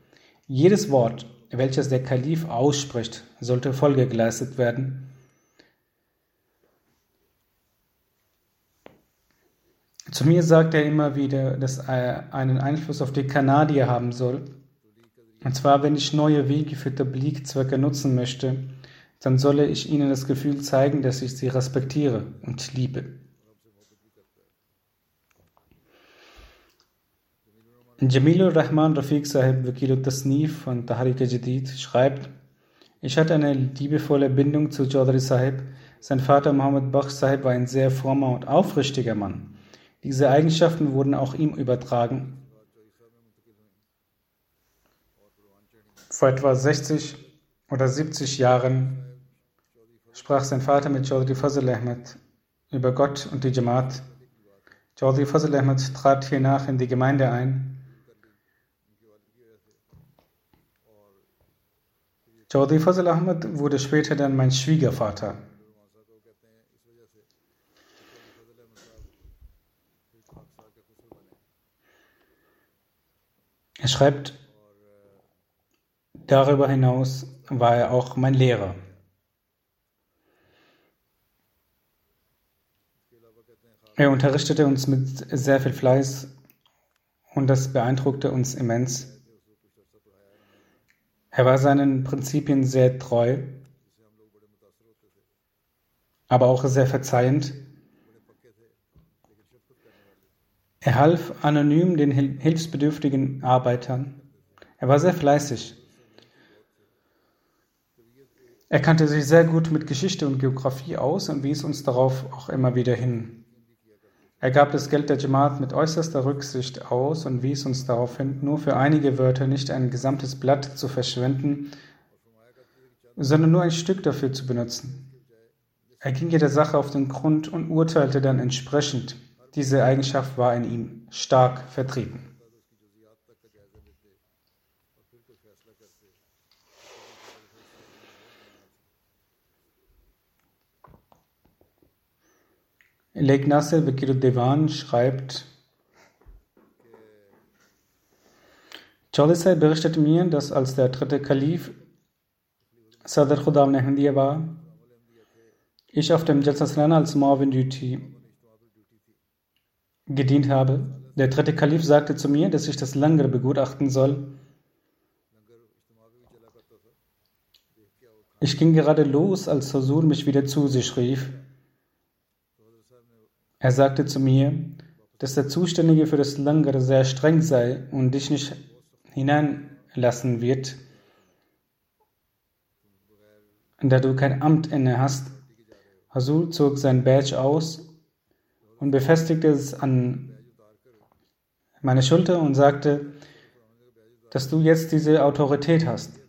Jedes Wort, welches der Kalif ausspricht, sollte Folge geleistet werden. Zu mir sagt er immer wieder, dass er einen Einfluss auf die Kanadier haben soll. Und zwar, wenn ich neue Wege für Tablik-Zwecke nutzen möchte, dann solle ich ihnen das Gefühl zeigen, dass ich sie respektiere und liebe. Jamilur Rahman Rafiq Sahib Wakil Tasnif von Tahrik Jadid schreibt, ich hatte eine liebevolle Bindung zu Chaudhry Sahib. Sein Vater Mohammed Bakh Sahib war ein sehr frommer und aufrichtiger Mann. Diese Eigenschaften wurden auch ihm übertragen. Vor etwa 60 oder 70 Jahren sprach sein Vater mit Chaudhry Fazl Ahmed über Gott und die Jamaat. Chaudhry Fazl Ahmed trat hiernach in die Gemeinde ein Chaudhry Fazl Ahmad wurde später dann mein Schwiegervater. Er schreibt, darüber hinaus war er auch mein Lehrer. Er unterrichtete uns mit sehr viel Fleiß und das beeindruckte uns immens. Er war seinen Prinzipien sehr treu, aber auch sehr verzeihend. Er half anonym den hilfsbedürftigen Arbeitern. Er war sehr fleißig. Er kannte sich sehr gut mit Geschichte und Geografie aus und wies uns darauf auch immer wieder hin. Er gab das Geld der Jamaat mit äußerster Rücksicht aus und wies uns darauf hin, nur für einige Wörter nicht ein gesamtes Blatt zu verschwenden, sondern nur ein Stück dafür zu benutzen. Er ging jeder Sache auf den Grund und urteilte dann entsprechend. Diese Eigenschaft war in ihm stark vertreten. Lake Nasser Bekiruddewan schreibt, Chaudhry berichtet mir, dass als der dritte Kalif Sadr Khudam Ahmadiyya war, ich auf dem Jalsaslana als Marvin Duty gedient habe. Der dritte Kalif sagte zu mir, dass ich das Langer begutachten soll. Ich ging gerade los, als Husur mich wieder zu sich rief. Er sagte zu mir, dass der Zuständige für das Langer sehr streng sei und dich nicht hineinlassen wird, da du kein Amt inne hast. Hasul zog sein Badge aus und befestigte es an meine Schulter und sagte, dass du jetzt diese Autorität hast.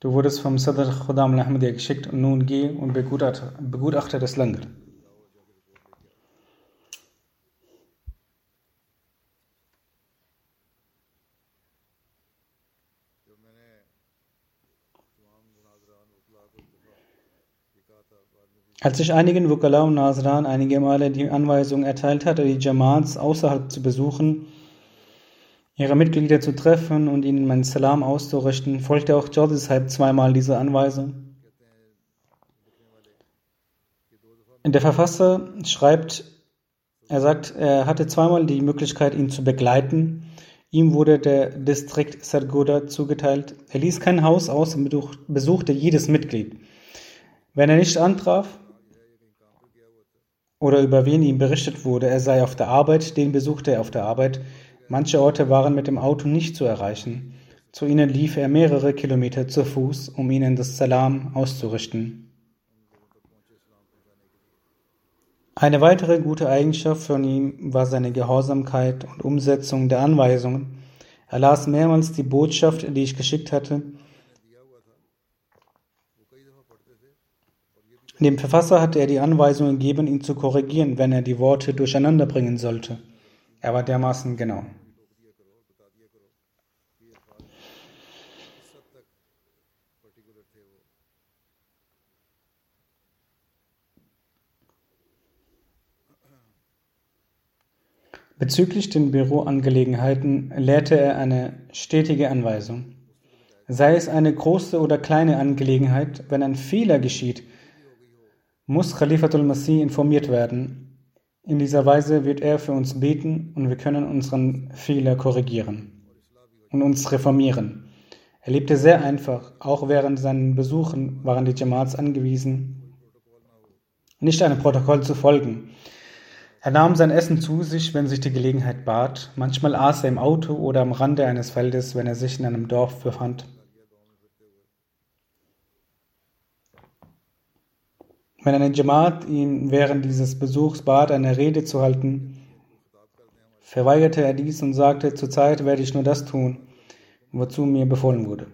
Du wurdest vom Sadr Khudam al-Ahmadiyya geschickt und nun geh und begutachte, das Langer. Als ich einigen Wukala und Nasran einige Male die Anweisung erteilt hatte, die Jamaats außerhalb zu besuchen, ihre Mitglieder zu treffen und ihnen meinen Salam auszurichten, folgte auch Jordisheib zweimal diese Anweisung. Der Verfasser schreibt, er sagt, er hatte zweimal die Möglichkeit, ihn zu begleiten. Ihm wurde der Distrikt Sargoda zugeteilt. Er ließ kein Haus aus und besuchte jedes Mitglied. Wenn er nicht antraf, oder über wen ihm berichtet wurde, er sei auf der Arbeit, den besuchte er auf der Arbeit. Manche Orte waren mit dem Auto nicht zu erreichen. Zu ihnen lief er mehrere Kilometer zu Fuß, um ihnen das Salam auszurichten. Eine weitere gute Eigenschaft von ihm war seine Gehorsamkeit und Umsetzung der Anweisungen. Er las mehrmals die Botschaft, die ich geschickt hatte. Dem Verfasser hatte er die Anweisung gegeben, ihn zu korrigieren, wenn er die Worte durcheinander bringen sollte. Er war dermaßen genau. Bezüglich den Büroangelegenheiten lehrte er eine stetige Anweisung. Sei es eine große oder kleine Angelegenheit, wenn ein Fehler geschieht, muss Khalifatul Masih informiert werden. In dieser Weise wird er für uns beten und wir können unseren Fehler korrigieren und uns reformieren. Er lebte sehr einfach, auch während seinen Besuchen waren die Jamaats angewiesen, nicht einem Protokoll zu folgen, er nahm sein Essen zu sich, wenn sich die Gelegenheit bat. Manchmal aß er im Auto oder am Rande eines Feldes, wenn er sich in einem Dorf befand. Wenn eine Jamaat ihn während dieses Besuchs bat, eine Rede zu halten, verweigerte er dies und sagte, zurzeit werde ich nur das tun, wozu mir befohlen wurde.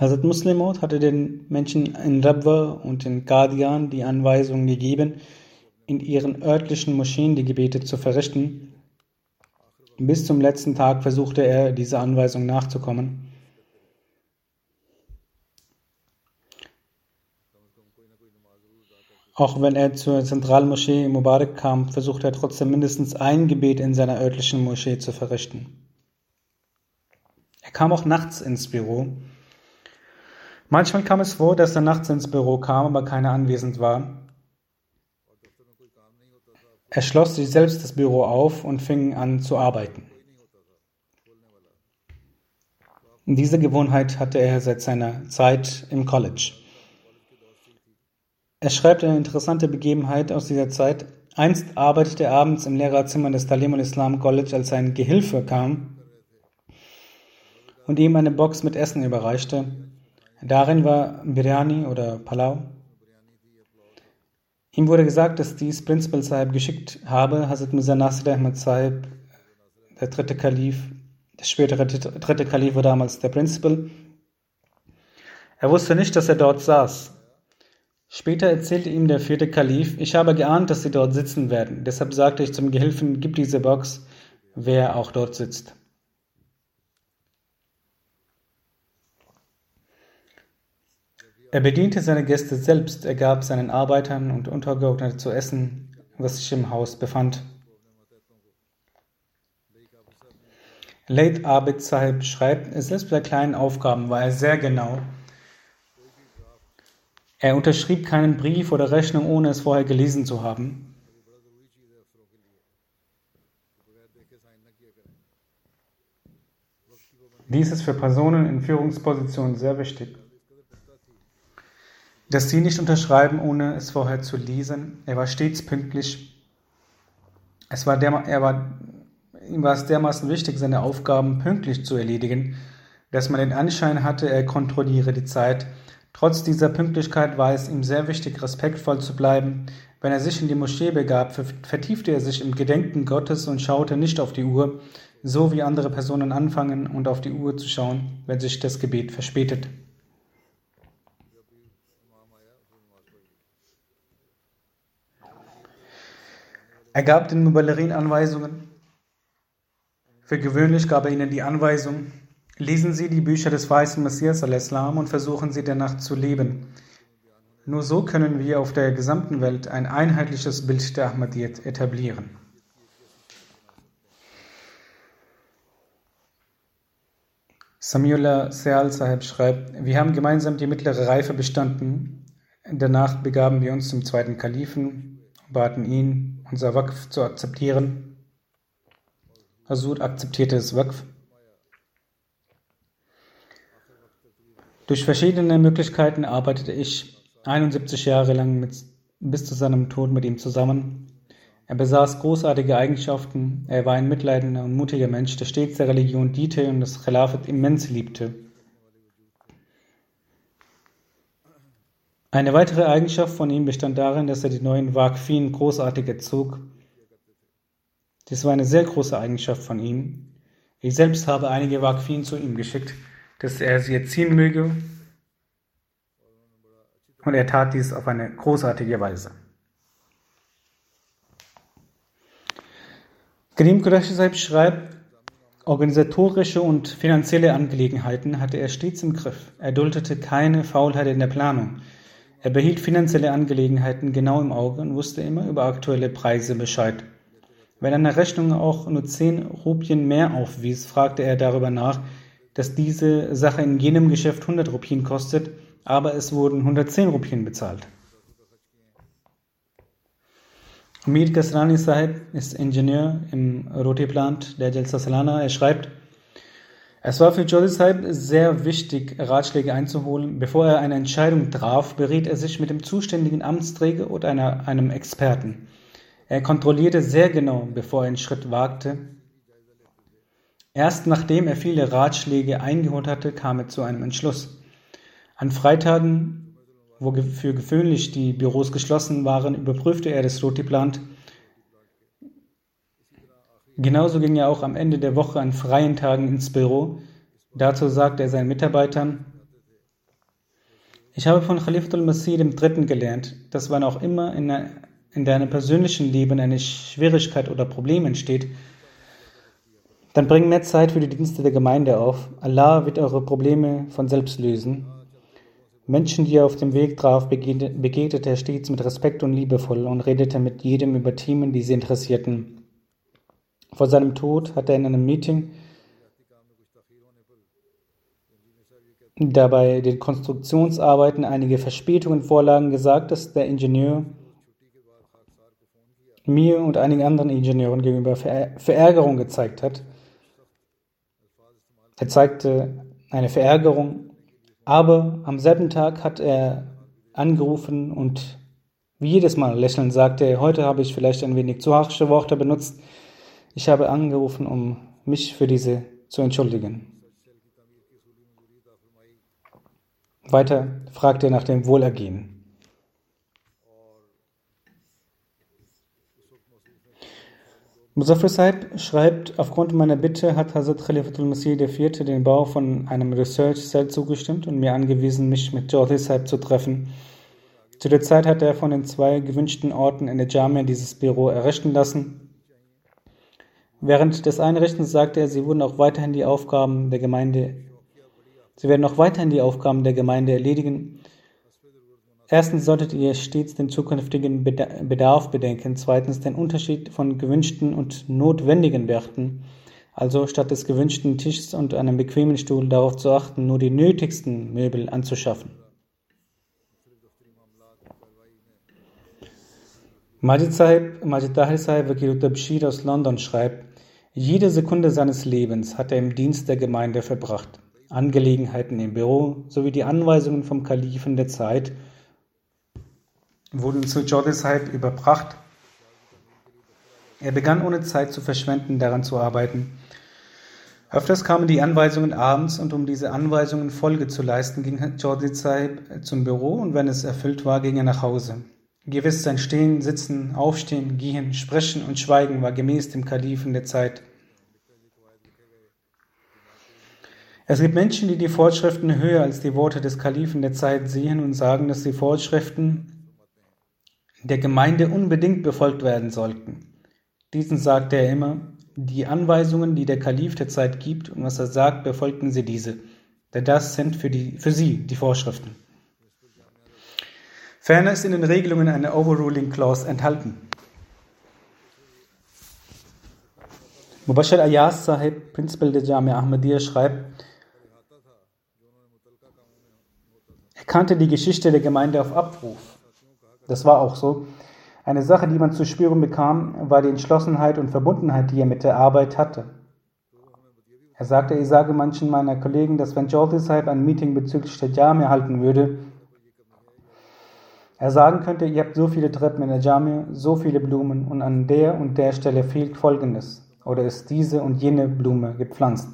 Hazrat Muslimot hatte den Menschen in Rabwa und in Qadian die Anweisung gegeben, in ihren örtlichen Moscheen die Gebete zu verrichten. Bis zum letzten Tag versuchte er, dieser Anweisung nachzukommen. Auch wenn er zur Zentralmoschee Mubarak kam, versuchte er trotzdem mindestens ein Gebet in seiner örtlichen Moschee zu verrichten. Er kam auch nachts ins Büro Manchmal kam es vor, dass er nachts ins Büro kam, aber keiner anwesend war. Er schloss sich selbst das Büro auf und fing an zu arbeiten. Diese Gewohnheit hatte er seit seiner Zeit im College. Er schreibt eine interessante Begebenheit aus dieser Zeit. Einst arbeitete er abends im Lehrerzimmer des Talim al-Islam College, als ein Gehilfe kam und ihm eine Box mit Essen überreichte. Darin war Biryani oder Palau. Ihm wurde gesagt, dass dies Principal Sahib geschickt habe. Hazrat Mirza Nasir Ahmad Sahib, der dritte Kalif, der spätere dritte Kalif war damals der Principal. Er wusste nicht, dass er dort saß. Später erzählte ihm der vierte Kalif, ich habe geahnt, dass sie dort sitzen werden. Deshalb sagte ich zum Gehilfen, gib diese Box, wer auch dort sitzt. Er bediente seine Gäste selbst, er gab seinen Arbeitern und Untergeordneten zu essen, was sich im Haus befand. Late Abid Sahib schreibt, selbst bei kleinen Aufgaben war er sehr genau. Er unterschrieb keinen Brief oder Rechnung, ohne es vorher gelesen zu haben. Dies ist für Personen in Führungspositionen sehr wichtig dass sie nicht unterschreiben, ohne es vorher zu lesen. Er war stets pünktlich. Es war der, er war, ihm war es dermaßen wichtig, seine Aufgaben pünktlich zu erledigen, dass man den Anschein hatte, er kontrolliere die Zeit. Trotz dieser Pünktlichkeit war es ihm sehr wichtig, respektvoll zu bleiben. Wenn er sich in die Moschee begab, vertiefte er sich im Gedenken Gottes und schaute nicht auf die Uhr, so wie andere Personen anfangen und auf die Uhr zu schauen, wenn sich das Gebet verspätet. Er gab den Mubalerin Anweisungen. Für gewöhnlich gab er ihnen die Anweisung, lesen Sie die Bücher des weißen Messias al-Islam und versuchen Sie danach zu leben. Nur so können wir auf der gesamten Welt ein einheitliches Bild der Ahmadiyyat etablieren. Samiullah Seal Sahib schreibt, wir haben gemeinsam die mittlere Reife bestanden. Danach begaben wir uns zum zweiten Kalifen, baten ihn, unser Waqf zu akzeptieren. Hasud akzeptierte das Waqf. Durch verschiedene Möglichkeiten arbeitete ich 71 Jahre lang mit, bis zu seinem Tod mit ihm zusammen. Er besaß großartige Eigenschaften, er war ein mitleidender und mutiger Mensch, der stets der Religion diente und das Khilafat immens liebte. Eine weitere Eigenschaft von ihm bestand darin, dass er die neuen Waqfin großartig erzog. Dies war eine sehr große Eigenschaft von ihm. Ich selbst habe einige Waqfin zu ihm geschickt, dass er sie erziehen möge. Und er tat dies auf eine großartige Weise. Karim Qurashi Sahib schreibt, organisatorische und finanzielle Angelegenheiten hatte er stets im Griff. Er duldete keine Faulheit in der Planung. Er behielt finanzielle Angelegenheiten genau im Auge und wusste immer über aktuelle Preise Bescheid. Wenn eine Rechnung auch nur 10 Rupien mehr aufwies, fragte er darüber nach, dass diese Sache in jenem Geschäft 100 Rupien kostet, aber es wurden 110 Rupien bezahlt. Mir Kasrani Sahib ist Ingenieur im Roti-Plant der Jalsa Salana. Er schreibt, es war für Jody Saib sehr wichtig, Ratschläge einzuholen. Bevor er eine Entscheidung traf, beriet er sich mit dem zuständigen Amtsträger oder einer, einem Experten. Er kontrollierte sehr genau, bevor er einen Schritt wagte. Erst nachdem er viele Ratschläge eingeholt hatte, kam er zu einem Entschluss. An Freitagen, wo für gewöhnlich die Büros geschlossen waren, überprüfte er das Rotiplant Genauso ging er auch am Ende der Woche an freien Tagen ins Büro. Dazu sagte er seinen Mitarbeitern, ich habe von Khalifatul Masih III. gelernt, dass wann auch immer in deinem persönlichen Leben eine Schwierigkeit oder Problem entsteht, dann bring mehr Zeit für die Dienste der Gemeinde auf. Allah wird eure Probleme von selbst lösen. Menschen, die er auf dem Weg traf, begegnete er stets mit Respekt und liebevoll und redete mit jedem über Themen, die sie interessierten. Vor seinem Tod hat er in einem Meeting dabei den Konstruktionsarbeiten einige Verspätungen vorlagen gesagt, dass der Ingenieur mir und einigen anderen Ingenieuren gegenüber Verärgerung gezeigt hat. Er zeigte eine Verärgerung, aber am selben Tag hat er angerufen und wie jedes Mal lächelnd sagte, heute habe ich vielleicht ein wenig zu harsche Worte benutzt, ich habe angerufen, um mich für diese zu entschuldigen. Weiter fragt er nach dem Wohlergehen. Muzaffar Saib schreibt, aufgrund meiner Bitte hat Hazrat Khalifatul Masih IV. den Bau von einem Research Cell zugestimmt und mir angewiesen, mich mit Jawdi Saib zu treffen. Zu der Zeit hat er von den zwei gewünschten Orten in der Jamia dieses Büro errichten lassen. Während des Einrichtens sagte er, sie wurden auch weiterhin die Aufgaben der Gemeinde, sie werden auch weiterhin die Aufgaben der Gemeinde erledigen. Erstens solltet ihr stets den zukünftigen Bedarf bedenken, zweitens den Unterschied von gewünschten und notwendigen Werten, also statt des gewünschten Tisches und einem bequemen Stuhl darauf zu achten, nur die nötigsten Möbel anzuschaffen. Majid Sahib, Majid Tahir Sahib Wakil Tabshir aus London schreibt, jede Sekunde seines Lebens hat er im Dienst der Gemeinde verbracht. Angelegenheiten im Büro sowie die Anweisungen vom Kalifen der Zeit wurden zu Jodishalb überbracht. Er begann ohne Zeit zu verschwenden, daran zu arbeiten. Öfters kamen die Anweisungen abends und um diese Anweisungen Folge zu leisten, ging Jordi Saib zum Büro und wenn es erfüllt war, ging er nach Hause. Gewiss sein Stehen, Sitzen, Aufstehen, Gehen, Sprechen und Schweigen war gemäß dem Kalifen der Zeit. Es gibt Menschen, die die Vorschriften höher als die Worte des Kalifen der Zeit sehen und sagen, dass die Vorschriften der Gemeinde unbedingt befolgt werden sollten. Diesen sagte er immer, die Anweisungen, die der Kalif der Zeit gibt und was er sagt, befolgen sie diese, denn das sind für, die, für sie die Vorschriften. Ferner ist in den Regelungen eine Overruling Clause enthalten. Mubashir Ayaz Sahib, Prinzipal der Jamia Ahmadiyya, schreibt, er kannte die Geschichte der Gemeinde auf Abruf. Das war auch so. Eine Sache, die man zu spüren bekam, war die Entschlossenheit und Verbundenheit, die er mit der Arbeit hatte. Er sagte, ich sage manchen meiner Kollegen, dass wenn Jordi Sahib ein Meeting bezüglich der Jamia halten würde, er sagen könnte, ihr habt so viele Treppen in der Jamia, so viele Blumen und an der und der Stelle fehlt Folgendes oder ist diese und jene Blume gepflanzt.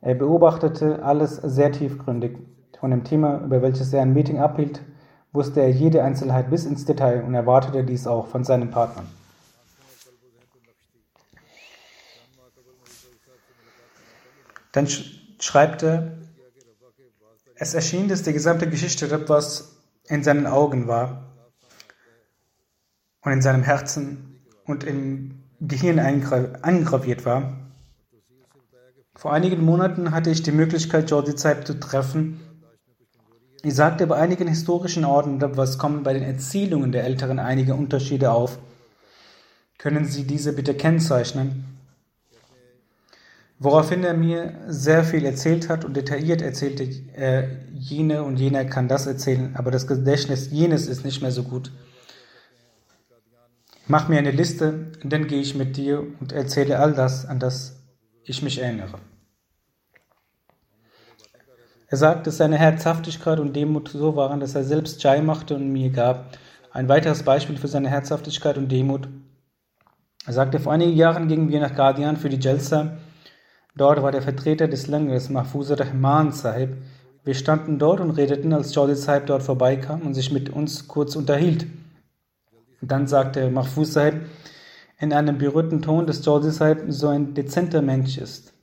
Er beobachtete alles sehr tiefgründig. Von dem Thema, über welches er ein Meeting abhielt, wusste er jede Einzelheit bis ins Detail und erwartete dies auch von seinen Partnern. Dann schreibt er, es erschien, dass die gesamte Geschichte etwas in seinen Augen war und in seinem Herzen und im Gehirn eingraviert war. Vor einigen Monaten hatte ich die Möglichkeit, Jordi Zeib zu treffen. Ich sagte, bei einigen historischen Orten was kommen bei den Erzählungen der Älteren einige Unterschiede auf. Können Sie diese bitte kennzeichnen? Woraufhin er mir sehr viel erzählt hat und detailliert erzählte, äh, jene und jener kann das erzählen, aber das Gedächtnis jenes ist nicht mehr so gut. Mach mir eine Liste, dann gehe ich mit dir und erzähle all das, an das ich mich erinnere. Er sagt, dass seine Herzhaftigkeit und Demut so waren, dass er selbst Chai machte und mir gab. Ein weiteres Beispiel für seine Herzhaftigkeit und Demut. Er sagte, vor einigen Jahren gingen wir nach Guardian für die Jalsa Dort war der Vertreter des Langers, Mahfuz Rahman Sahib. Wir standen dort und redeten, als Chaudhry Sahib dort vorbeikam und sich mit uns kurz unterhielt. Dann sagte Mahfuz Sahib in einem berührten Ton, dass Chaudhry Sahib so ein dezenter Mensch ist.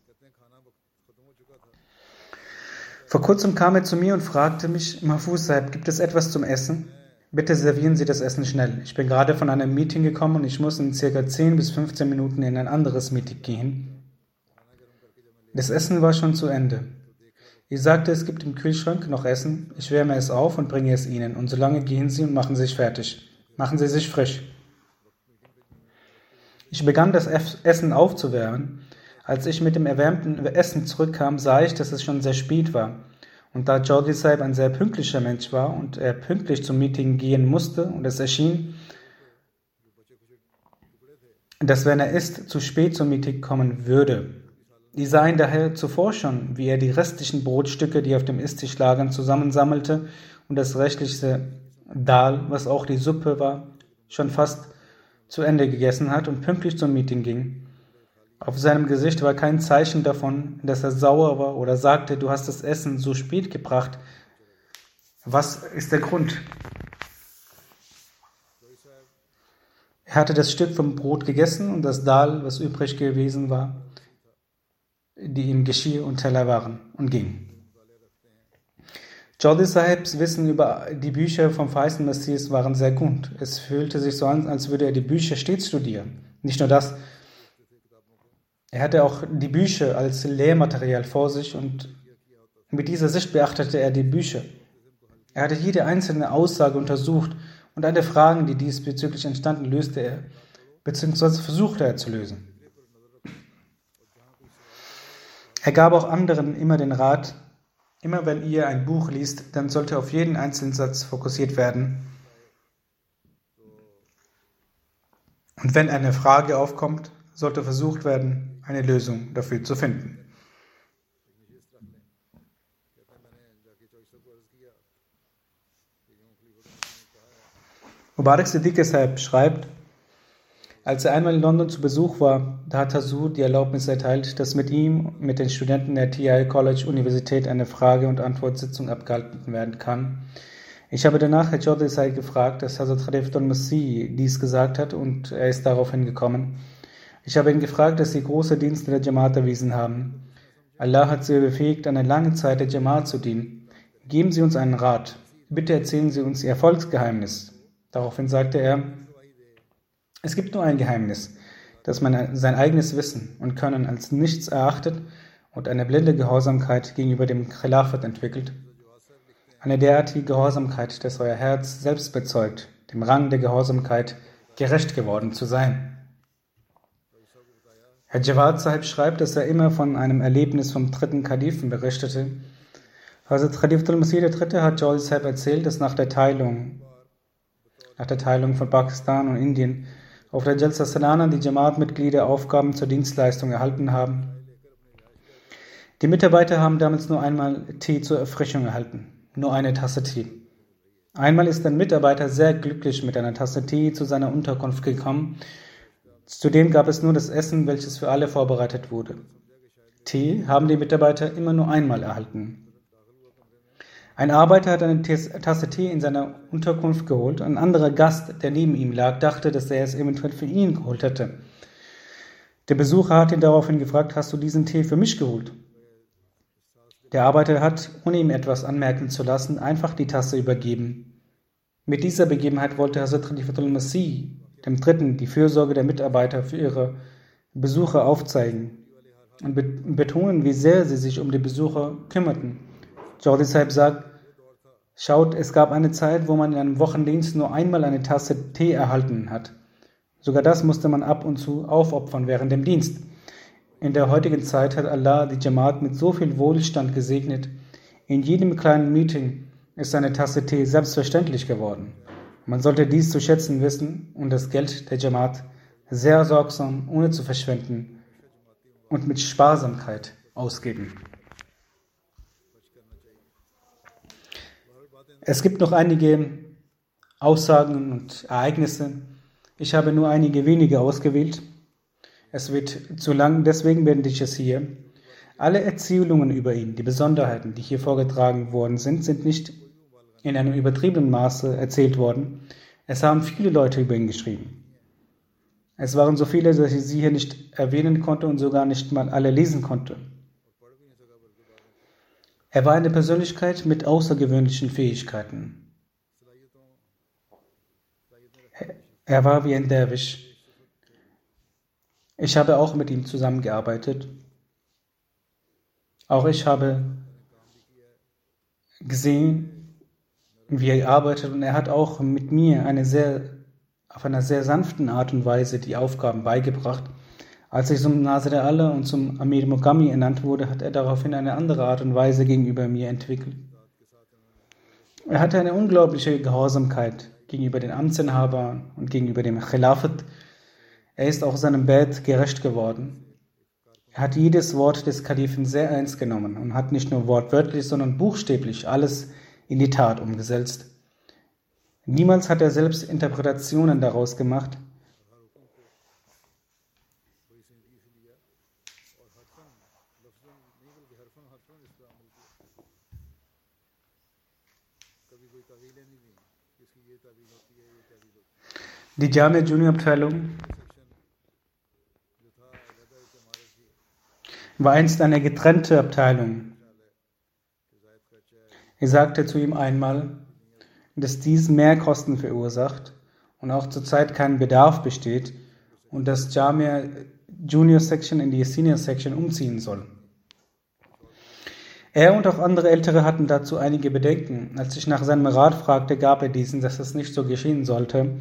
Vor kurzem kam er zu mir und fragte mich, Mahfuz Sahib, gibt es etwas zum Essen? Bitte servieren Sie das Essen schnell. Ich bin gerade von einem Meeting gekommen und ich muss in circa 10 bis 15 Minuten in ein anderes Meeting gehen. Das Essen war schon zu Ende. Ich sagte, es gibt im Kühlschrank noch Essen. Ich wärme es auf und bringe es Ihnen. Und solange gehen Sie und machen sich fertig. Machen Sie sich frisch. Ich begann das Essen aufzuwärmen. Als ich mit dem erwärmten Essen zurückkam, sah ich, dass es schon sehr spät war. Und da Jordi Saib ein sehr pünktlicher Mensch war und er pünktlich zum Meeting gehen musste und es erschien, dass wenn er isst, zu spät zum Meeting kommen würde. Die sahen daher zuvor schon, wie er die restlichen Brotstücke, die auf dem Esstisch lagen, zusammensammelte und das restliche Dal, was auch die Suppe war, schon fast zu Ende gegessen hat und pünktlich zum Meeting ging. Auf seinem Gesicht war kein Zeichen davon, dass er sauer war oder sagte, du hast das Essen so spät gebracht. Was ist der Grund? Er hatte das Stück vom Brot gegessen und das Dal, was übrig gewesen war, die im Geschirr und Teller waren, und ging. Jodi Sahibs Wissen über die Bücher vom verheißenen Messias waren sehr gut. Es fühlte sich so an, als würde er die Bücher stets studieren. Nicht nur das, er hatte auch die Bücher als Lehrmaterial vor sich und mit dieser Sicht beachtete er die Bücher. Er hatte jede einzelne Aussage untersucht und alle Fragen, die diesbezüglich entstanden, löste er, beziehungsweise versuchte er zu lösen. Er gab auch anderen immer den Rat, immer wenn ihr ein Buch liest, dann sollte auf jeden einzelnen Satz fokussiert werden. Und wenn eine Frage aufkommt, sollte versucht werden, eine Lösung dafür zu finden. Mubarak Siddiq schreibt, als er einmal in London zu Besuch war, da hat Hazur die Erlaubnis erteilt, dass mit ihm, mit den Studenten der TI College Universität eine Frage- und Antwortsitzung abgehalten werden kann. Ich habe danach Herr Jodisai gefragt, dass Hazrat Khalif Don Masih dies gesagt hat und er ist darauf hingekommen. Ich habe ihn gefragt, dass sie große Dienste der Jamaat erwiesen haben. Allah hat sie befähigt, eine lange Zeit der Jamaat zu dienen. Geben Sie uns einen Rat. Bitte erzählen Sie uns Ihr Erfolgsgeheimnis. Daraufhin sagte er, es gibt nur ein Geheimnis, dass man sein eigenes Wissen und Können als nichts erachtet und eine blinde Gehorsamkeit gegenüber dem Khilafat entwickelt. Eine derartige Gehorsamkeit, dass euer Herz selbst bezeugt, dem Rang der Gehorsamkeit gerecht geworden zu sein. Herr Jawad Sahib schreibt, dass er immer von einem Erlebnis vom dritten Kalifen berichtete. Hazrat Khalif al-Masih III. hat Jawad Sahib erzählt, dass nach der Teilung, nach der Teilung von Pakistan und Indien auf der Jalsa Salana die Jamaat-Mitglieder Aufgaben zur Dienstleistung erhalten haben. Die Mitarbeiter haben damals nur einmal Tee zur Erfrischung erhalten, nur eine Tasse Tee. Einmal ist ein Mitarbeiter sehr glücklich mit einer Tasse Tee zu seiner Unterkunft gekommen. Zudem gab es nur das Essen, welches für alle vorbereitet wurde. Tee haben die Mitarbeiter immer nur einmal erhalten. Ein Arbeiter hat eine Tasse Tee in seiner Unterkunft geholt. Ein anderer Gast, der neben ihm lag, dachte, dass er es eventuell für ihn geholt hätte. Der Besucher hat ihn daraufhin gefragt, hast du diesen Tee für mich geholt? Der Arbeiter hat, ohne ihm etwas anmerken zu lassen, einfach die Tasse übergeben. Mit dieser Begebenheit wollte Hazrat Khalifatul Masih, dem Dritten, die Fürsorge der Mitarbeiter für ihre Besucher aufzeigen und betonen, wie sehr sie sich um die Besucher kümmerten. Jordi Saib sagt, schaut, es gab eine Zeit, wo man in einem Wochendienst nur einmal eine Tasse Tee erhalten hat. Sogar das musste man ab und zu aufopfern während dem Dienst. In der heutigen Zeit hat Allah die Jamaat mit so viel Wohlstand gesegnet. In jedem kleinen Meeting ist eine Tasse Tee selbstverständlich geworden. Man sollte dies zu schätzen wissen und das Geld der Jamaat sehr sorgsam, ohne zu verschwenden und mit Sparsamkeit ausgeben. Es gibt noch einige Aussagen und Ereignisse. Ich habe nur einige wenige ausgewählt. Es wird zu lang, deswegen werde ich es hier. Alle Erzählungen über ihn, die Besonderheiten, die hier vorgetragen worden sind, sind nicht in einem übertriebenen Maße erzählt worden. Es haben viele Leute über ihn geschrieben. Es waren so viele, dass ich sie hier nicht erwähnen konnte und sogar nicht mal alle lesen konnte. Er war eine Persönlichkeit mit außergewöhnlichen Fähigkeiten. Er war wie ein Derwisch. Ich habe auch mit ihm zusammengearbeitet. Auch ich habe gesehen, wie er arbeitet und er hat auch mit mir eine sehr, auf einer sehr sanften Art und Weise die Aufgaben beigebracht. Als ich zum Nasir Allah und zum Amir Mugami ernannt wurde, hat er daraufhin eine andere Art und Weise gegenüber mir entwickelt. Er hatte eine unglaubliche Gehorsamkeit gegenüber den Amtsinhabern und gegenüber dem Khilafat. Er ist auch seinem Bett gerecht geworden. Er hat jedes Wort des Kalifen sehr ernst genommen und hat nicht nur wortwörtlich, sondern buchstäblich alles in die Tat umgesetzt. Niemals hat er selbst Interpretationen daraus gemacht, Die Jamia Junior Abteilung war einst eine getrennte Abteilung. Er sagte zu ihm einmal, dass dies mehr Kosten verursacht und auch zurzeit kein Bedarf besteht und dass Jamia Junior Section in die Senior Section umziehen soll. Er und auch andere Ältere hatten dazu einige Bedenken. Als ich nach seinem Rat fragte, gab er diesen, dass das nicht so geschehen sollte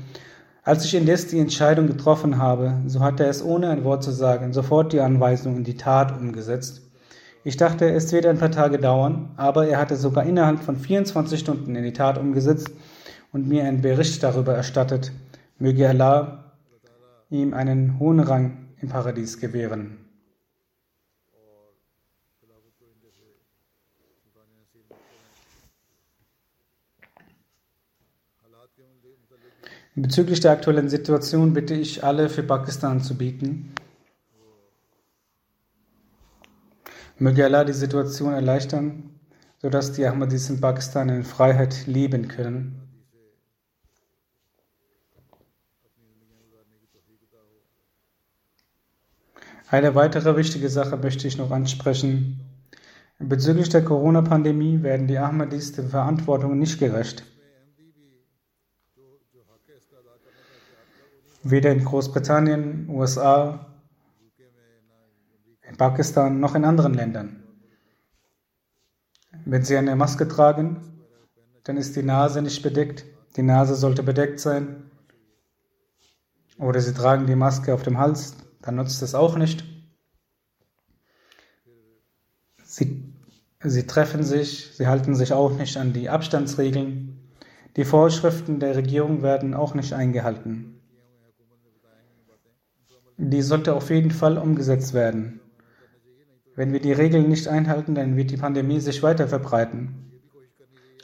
als ich indes die Entscheidung getroffen habe, so hat er es ohne ein Wort zu sagen sofort die Anweisung in die Tat umgesetzt. Ich dachte, es wird ein paar Tage dauern, aber er hatte sogar innerhalb von 24 Stunden in die Tat umgesetzt und mir einen Bericht darüber erstattet. Möge Allah ihm einen hohen Rang im Paradies gewähren. Bezüglich der aktuellen Situation bitte ich alle für Pakistan zu bieten. Möge Allah die Situation erleichtern, sodass die Ahmadis in Pakistan in Freiheit leben können. Eine weitere wichtige Sache möchte ich noch ansprechen. Bezüglich der Corona-Pandemie werden die Ahmadis der Verantwortung nicht gerecht. weder in Großbritannien, USA, in Pakistan noch in anderen Ländern. Wenn Sie eine Maske tragen, dann ist die Nase nicht bedeckt. Die Nase sollte bedeckt sein. Oder Sie tragen die Maske auf dem Hals, dann nutzt es auch nicht. Sie, sie treffen sich, sie halten sich auch nicht an die Abstandsregeln. Die Vorschriften der Regierung werden auch nicht eingehalten. Die sollte auf jeden Fall umgesetzt werden. Wenn wir die Regeln nicht einhalten, dann wird die Pandemie sich weiter verbreiten.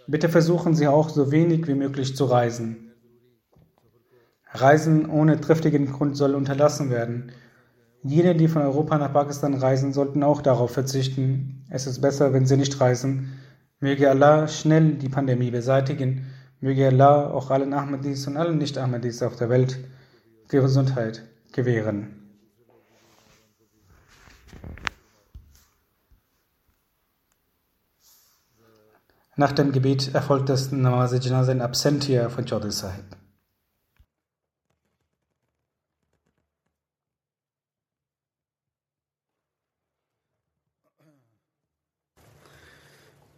Bitte versuchen Sie auch so wenig wie möglich zu reisen. Reisen ohne triftigen Grund soll unterlassen werden. Jene, die von Europa nach Pakistan reisen, sollten auch darauf verzichten. Es ist besser, wenn sie nicht reisen. Möge Allah schnell die Pandemie beseitigen. Möge Allah auch allen Ahmadis und allen Nicht-Ahmadis auf der Welt Gesundheit gewähren. Nach dem Gebet erfolgt das Namaz Janaza in Absentia von Chaudhry Sahib.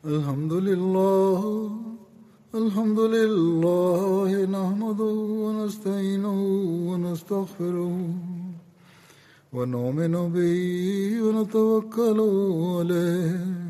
الحمد لله الحمد لله نحمده ونستعينه ونستغفره ونؤمن به ونتوكل عليه